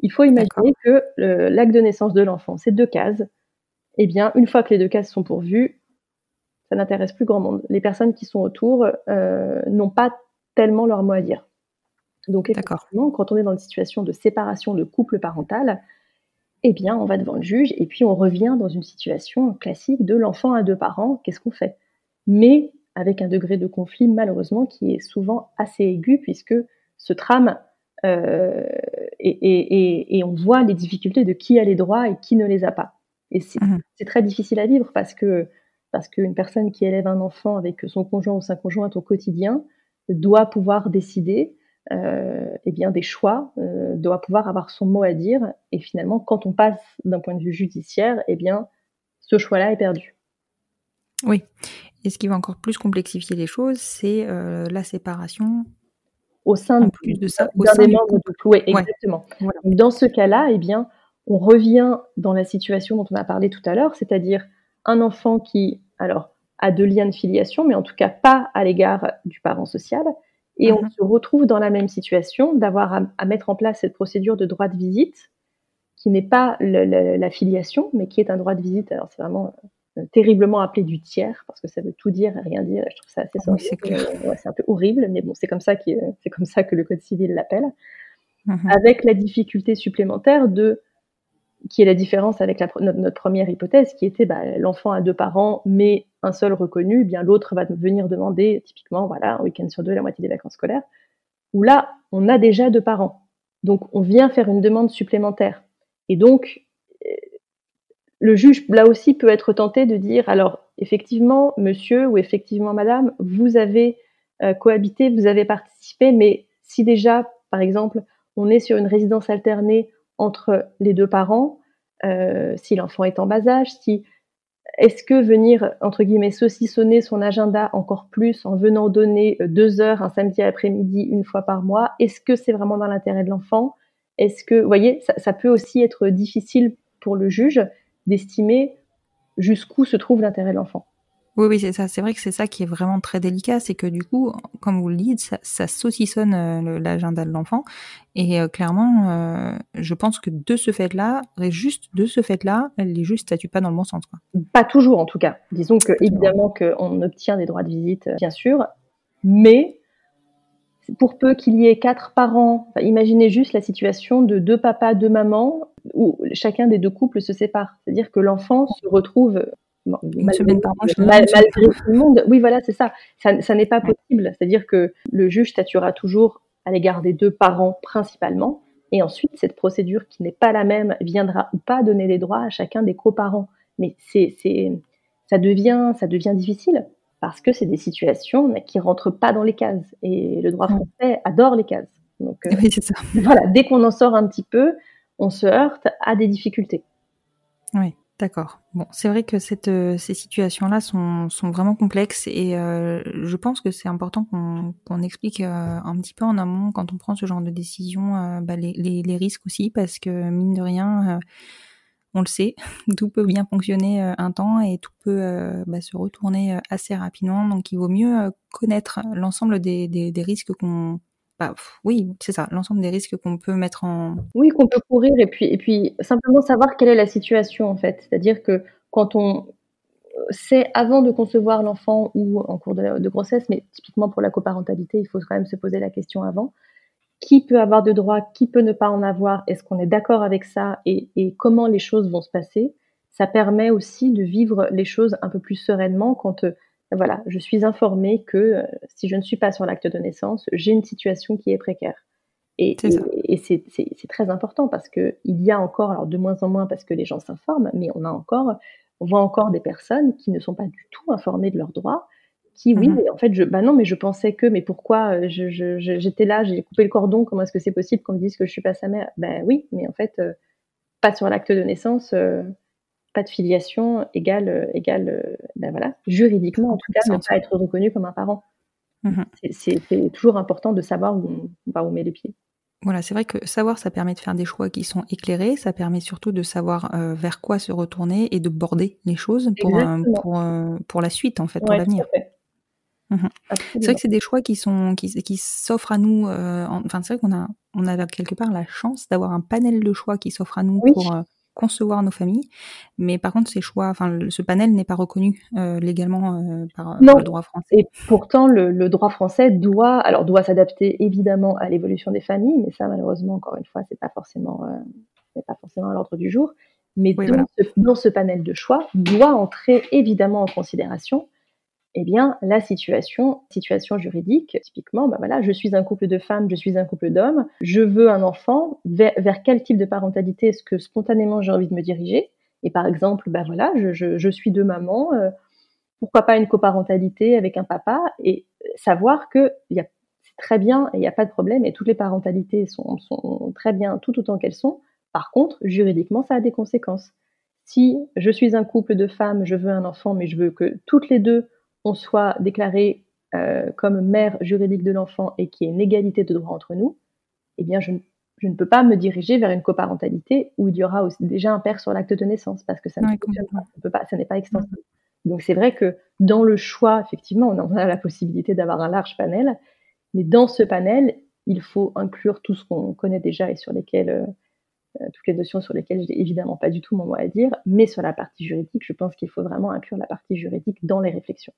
Il faut imaginer que le- l'acte de naissance de l'enfant, c'est deux cases. Eh bien, une fois que les deux cases sont pourvues, ça n'intéresse plus grand monde. Les personnes qui sont autour euh, n'ont pas tellement leur mot à dire. Donc, effectivement, quand on est dans une situation de séparation de couple parental, eh bien, on va devant le juge et puis on revient dans une situation classique de l'enfant à deux parents. Qu'est-ce qu'on fait? Mais avec un degré de conflit, malheureusement, qui est souvent assez aigu, puisque ce trame, euh, et, on voit les difficultés de qui a les droits et qui ne les a pas. Et c'est mmh. très difficile à vivre parce que parce qu'une personne qui élève un enfant avec son conjoint ou sa conjointe au quotidien doit pouvoir décider euh, eh bien des choix, euh, doit pouvoir avoir son mot à dire. Et finalement, quand on passe d'un point de vue judiciaire, eh bien, ce choix-là est perdu. Oui. Et ce qui va encore plus complexifier les choses, c'est euh, la séparation. Au sein de, plus de ça, au sein des membres du couple. Exactement. Dans ce cas-là, eh bien, on revient dans la situation dont on a parlé tout à l'heure, c'est-à-dire un enfant qui, alors, a deux liens de filiation, mais en tout cas pas à l'égard du parent social, et on mhm. se retrouve dans la même situation d'avoir à, mettre en place cette procédure de droit de visite, qui n'est pas la filiation, mais qui est un droit de visite. Alors c'est vraiment euh, terriblement appelé du tiers, parce que ça veut tout dire et rien dire. je trouve ça assez oui, c'est un peu horrible, mais bon, c'est comme ça c'est comme ça que le code civil l'appelle, mhm. avec la difficulté supplémentaire de qui est la différence avec notre, première hypothèse, qui était bah, l'enfant a deux parents, mais un seul reconnu, eh bien l'autre va venir demander, typiquement, voilà, un week-end sur deux, la moitié des vacances scolaires, où là, on a déjà deux parents. Donc, on vient faire une demande supplémentaire. Et donc, euh, le juge, là aussi, peut être tenté de dire, alors, effectivement, monsieur ou effectivement, madame, vous avez euh, cohabité, vous avez participé, mais si déjà, par exemple, on est sur une résidence alternée entre les deux parents, euh, si l'enfant est en bas âge, si est-ce que venir entre guillemets saucissonner son agenda encore plus en venant donner euh, deux heures un samedi après-midi une fois par mois, est-ce que c'est vraiment dans l'intérêt de l'enfant? Est-ce que, vous voyez, ça, ça, peut aussi être difficile pour le juge d'estimer jusqu'où se trouve l'intérêt de l'enfant. Oui, oui, c'est ça. C'est vrai que c'est ça qui est vraiment très délicat, c'est que du coup, comme vous le dites, ça, ça saucissonne euh, l'agenda de l'enfant. Et euh, clairement, euh, je pense que de ce fait-là, juste de ce fait-là, les juges statuent pas dans le bon sens. Quoi. Pas toujours, en tout cas. Disons que évidemment qu'on obtient des droits de visite, bien sûr, mais pour peu qu'il y ait quatre parents, imaginez juste la situation de deux papas, deux mamans, où chacun des deux couples se sépare. C'est-à-dire que l'enfant se retrouve malgré tout le monde. Oui, voilà, c'est ça. Ça, n'est pas possible. C'est-à-dire que le juge statuera toujours à l'égard des deux parents principalement. Et ensuite, cette procédure qui n'est pas la même viendra ou pas donner des droits à chacun des coparents. Mais c'est, ça, devient, ça devient difficile parce que c'est des situations qui rentrent pas dans les cases. Et le droit français adore les cases. Donc, euh, oui, c'est ça. Voilà, dès qu'on en sort un petit peu, on se heurte à des difficultés. Oui. D'accord. Bon, c'est vrai que euh, ces situations-là sont, sont, vraiment complexes et euh, je pense que c'est important qu'on explique euh, un petit peu en amont quand on prend ce genre de décision bah, les, les, risques aussi parce que mine de rien, on le sait, tout peut bien fonctionner un temps et tout peut bah, se retourner assez rapidement. Donc il vaut mieux connaître l'ensemble des, des risques qu'on bah, oui, c'est ça, l'ensemble des risques qu'on peut mettre en. Oui, qu'on peut courir et puis, et puis simplement savoir quelle est la situation en fait. C'est-à-dire que quand on sait avant de concevoir l'enfant ou en cours de, grossesse, mais typiquement pour la coparentalité, il faut quand même se poser la question avant. Qui peut avoir de droits, qui peut ne pas en avoir Est-ce qu'on est, d'accord avec ça et, et, comment les choses vont se passer Ça permet aussi de vivre les choses un peu plus sereinement quand voilà, je suis informée que euh, si je ne suis pas sur l'acte de naissance, j'ai une situation qui est précaire. Et, c'est très important parce que il y a encore, alors de moins en moins parce que les gens s'informent, mais on a encore, on voit encore des personnes qui ne sont pas du tout informées de leurs droits, qui oui, mmh en fait, je, bah non, mais je pensais que, mais pourquoi euh, j'étais là, j'ai coupé le cordon, comment est-ce que c'est possible qu'on me dise que je suis pas sa mère? Ben oui, mais en fait, euh, pas sur l'acte de naissance pas de filiation égale, euh, égale euh, ben voilà, juridiquement en tout cas, ne pas être reconnu comme un parent. Mhm. C'est toujours important de savoir où on, où met les pieds. Voilà, c'est vrai que savoir, ça permet de faire des choix qui sont éclairés, ça permet surtout de savoir euh, vers quoi se retourner et de border les choses pour, pour, pour, la suite, en fait, pour l'avenir. Mhm. C'est vrai que c'est des choix qui sont qui, qui s'offrent à nous. enfin, c'est vrai qu'on a on a quelque part la chance d'avoir un panel de choix qui s'offre à nous pour concevoir nos familles. Mais par contre, ces choix, enfin, ce panel n'est pas reconnu euh, légalement euh, par, le droit français. Et pourtant, le, droit français doit, alors doit s'adapter évidemment à l'évolution des familles, mais ça, malheureusement, encore une fois, c'est pas forcément, euh, n'est pas forcément à l'ordre du jour. Mais dans, ce, panel de choix doit entrer évidemment en considération eh bien, la situation, situation juridique, typiquement, bah voilà, je suis un couple de femmes, je suis un couple d'hommes, je veux un enfant, vers, quel type de parentalité est-ce que spontanément j'ai envie de me diriger? Et par exemple, bah voilà, je, suis deux mamans, euh, pourquoi pas une coparentalité avec un papa? Et savoir que c'est très bien il n'y a pas de problème et toutes les parentalités sont très bien tout autant qu'elles sont. Par contre, juridiquement, ça a des conséquences. Si je suis un couple de femmes, je veux un enfant, mais je veux que toutes les deux, on soit déclarées euh, comme mère juridique de l'enfant et qu'il y ait une égalité de droit entre nous, eh bien, je, ne peux pas me diriger vers une coparentalité où il y aura déjà un père sur l'acte de naissance parce que ça ne peut pas, ça n'est pas extensible. Donc c'est vrai que dans le choix, effectivement, on a la possibilité d'avoir un large panel, mais dans ce panel, il faut inclure tout ce qu'on connaît déjà et sur lesquels euh, toutes les notions sur lesquelles j'ai évidemment pas du tout mon mot à dire, mais sur la partie juridique, je pense qu'il faut vraiment inclure la partie juridique dans les réflexions.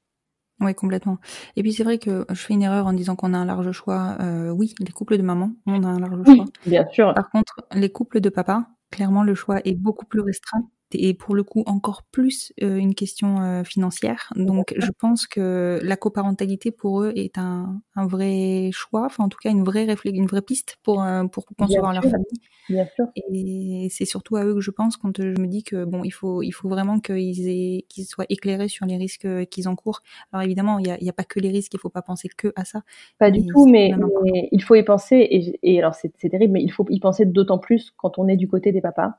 Oui, complètement. Et puis c'est vrai que je fais une erreur en disant qu'on a un large choix. Euh, oui, les couples de maman, on a un large choix. Bien sûr. Par contre, les couples de papa, clairement, le choix est beaucoup plus restreint et pour le coup encore plus euh, une question euh, financière. Donc je pense que la coparentalité pour eux est un, un vrai choix, enfin en tout cas une vraie une vraie piste pour euh, pour concevoir leur famille. Bien sûr. Et c'est surtout à eux que je pense quand je me dis que bon il faut il faut vraiment qu'ils soient éclairés sur les risques qu'ils encourent. Alors évidemment il y a, y a pas que les risques, il faut pas penser que à ça. Pas du tout, mais, mais, il faut y penser et, et alors c'est terrible, mais il faut y penser d'autant plus quand on est du côté des papas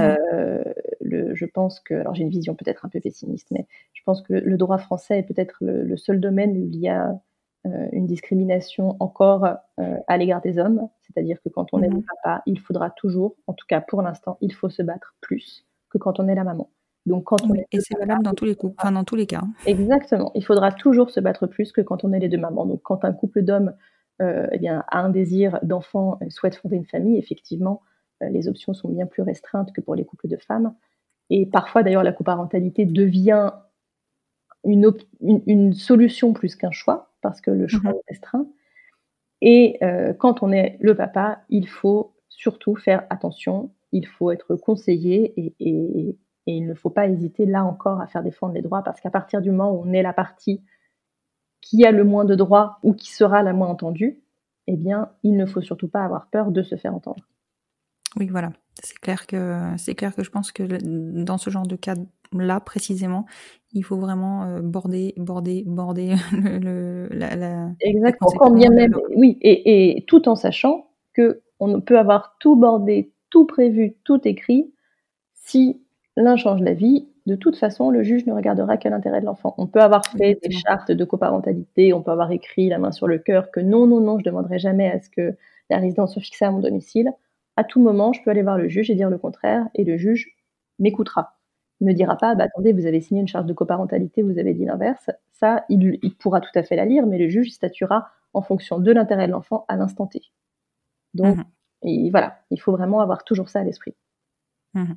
euh, le, je pense que, alors j'ai une vision peut-être un peu pessimiste, mais je pense que le droit français est peut-être le, seul domaine où il y a euh, une discrimination encore euh, à l'égard des hommes. C'est-à-dire que quand on est le mhm. papa, il faudra toujours, en tout cas pour l'instant, il faut se battre plus que quand on est la maman. Donc quand on est et c'est valable dans tous les coups, enfin dans tous les cas. Hein. Exactement. Il faudra toujours se battre plus que quand on est les deux mamans. Donc quand un couple d'hommes euh, eh bien, a un désir d'enfant, souhaite fonder une famille, effectivement, euh, les options sont bien plus restreintes que pour les couples de femmes. Et parfois, d'ailleurs, la coparentalité devient une, solution plus qu'un choix, parce que le choix mhm. est restreint. Et euh, quand on est le papa, il faut surtout faire attention, il faut être conseillé et, et, il ne faut pas hésiter là encore à faire défendre les droits, parce qu'à partir du moment où on est la partie qui a le moins de droits ou qui sera la moins entendue, eh bien, il ne faut surtout pas avoir peur de se faire entendre. Oui, voilà. C'est clair que c'est clair que je pense que dans ce genre de cas-là précisément, il faut vraiment euh, border, border, border le, la, la, Exactement. bien même, oui, et, et, tout en sachant que on peut avoir tout bordé, tout prévu, tout écrit. Si l'un change d'avis, de toute façon, le juge ne regardera qu'à l'intérêt de l'enfant. On peut avoir fait des chartes de coparentalité, on peut avoir écrit la main sur le cœur que non, non, non, je ne demanderai jamais à ce que la résidence soit fixée à mon domicile à tout moment, je peux aller voir le juge et dire le contraire, et le juge m'écoutera. Il me dira pas, bah, attendez, vous avez signé une charge de coparentalité, vous avez dit l'inverse. Ça, il, pourra tout à fait la lire, mais le juge statuera en fonction de l'intérêt de l'enfant à l'instant T. Donc, mhm. voilà, il faut vraiment avoir toujours ça à l'esprit. Mhm.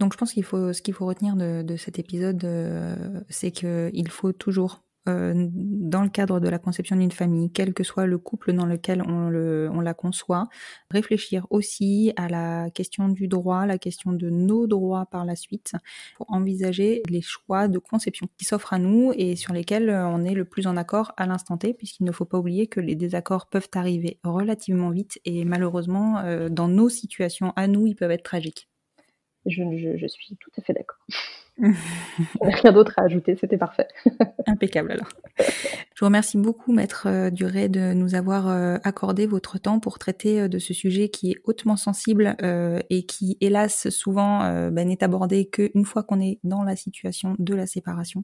Donc, je pense qu'il faut, ce qu'il faut retenir de, cet épisode, euh, c'est qu'il faut toujours euh, dans le cadre de la conception d'une famille, quel que soit le couple dans lequel on, la conçoit, réfléchir aussi à la question du droit, la question de nos droits par la suite, pour envisager les choix de conception qui s'offrent à nous et sur lesquels euh, on est le plus en accord à l'instant T, puisqu'il ne faut pas oublier que les désaccords peuvent arriver relativement vite et malheureusement, euh, dans nos situations à nous, ils peuvent être tragiques. Je suis tout à fait d'accord. Rien d'autre à ajouter, c'était parfait. Impeccable alors. Je vous remercie beaucoup, Maître euh, Duret, de nous avoir euh, accordé votre temps pour traiter euh, de ce sujet qui est hautement sensible et qui, hélas, souvent ben, n'est abordé qu'une fois qu'on est dans la situation de la séparation.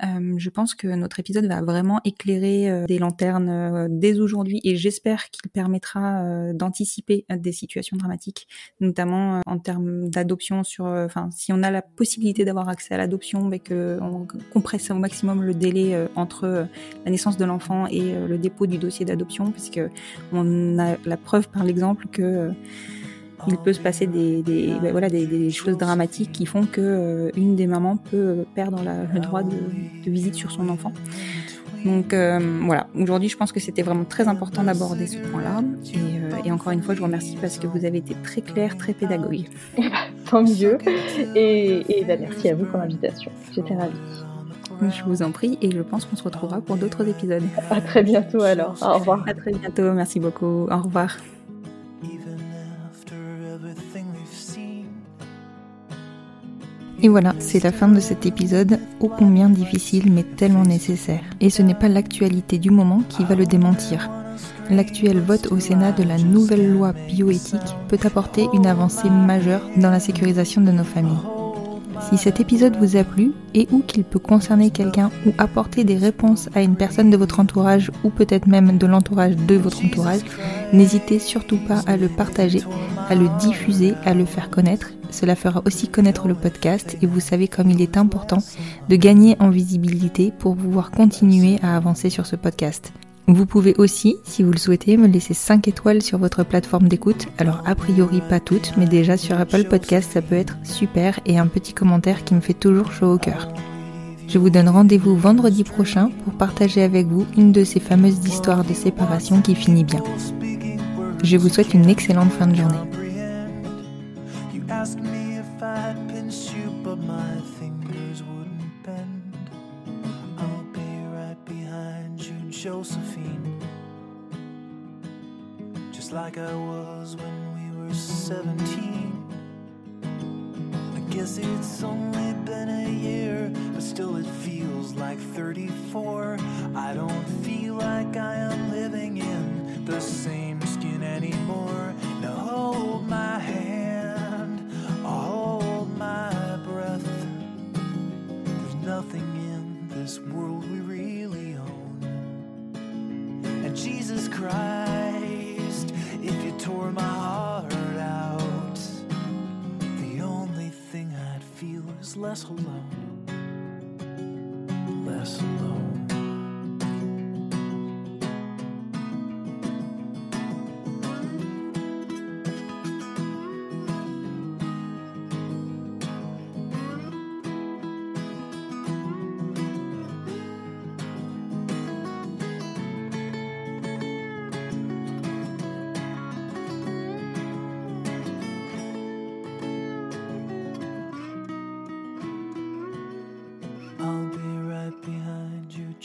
Je pense que notre épisode va vraiment éclairer des lanternes dès aujourd'hui et j'espère qu'il permettra d'anticiper des situations dramatiques, notamment en termes d'adoption sur, enfin, si on a la possibilité d'avoir accès à l'adoption, mais qu'on compresse au maximum le délai entre la naissance de l'enfant et le dépôt du dossier d'adoption, puisque on a la preuve par l'exemple que il peut se passer ben des, choses dramatiques qui font que euh, des mamans peut perdre le droit de, visite sur son enfant. Donc voilà, aujourd'hui je pense que c'était vraiment très important d'aborder ce point-là. Et, encore une fois, je vous remercie parce que vous avez été très clair, très pédagogue. Tant mieux. Et, et bah, merci à vous pour l'invitation. J'étais ravie. Je vous en prie et je pense qu'on se retrouvera pour d'autres épisodes. À très bientôt alors. Au revoir. À très bientôt. Merci beaucoup. Au revoir. Et voilà, c'est la fin de cet épisode, ô combien difficile mais tellement nécessaire. Et ce n'est pas l'actualité du moment qui va le démentir. L'actuel vote au Sénat de la nouvelle loi bioéthique peut apporter une avancée majeure dans la sécurisation de nos familles. Si cet épisode vous a plu et ou qu'il peut concerner quelqu'un ou apporter des réponses à une personne de votre entourage ou peut-être même de l'entourage de votre entourage, n'hésitez surtout pas à le partager, à le diffuser, à le faire connaître. Cela fera aussi connaître le podcast et vous savez comme il est important de gagner en visibilité pour pouvoir continuer à avancer sur ce podcast. Vous pouvez aussi, si vous le souhaitez, me laisser 5 étoiles sur votre plateforme d'écoute. Alors a priori pas toutes, mais déjà sur Apple Podcast ça peut être super et un petit commentaire qui me fait toujours chaud au cœur. Je vous donne rendez-vous vendredi prochain pour partager avec vous une de ces fameuses histoires de séparation qui finit bien. Je vous souhaite une excellente fin de journée. Like I was when we were 17. I guess it's only been a year, but still it feels like 34. I don't feel like I am living in the same skin anymore. Now us alone.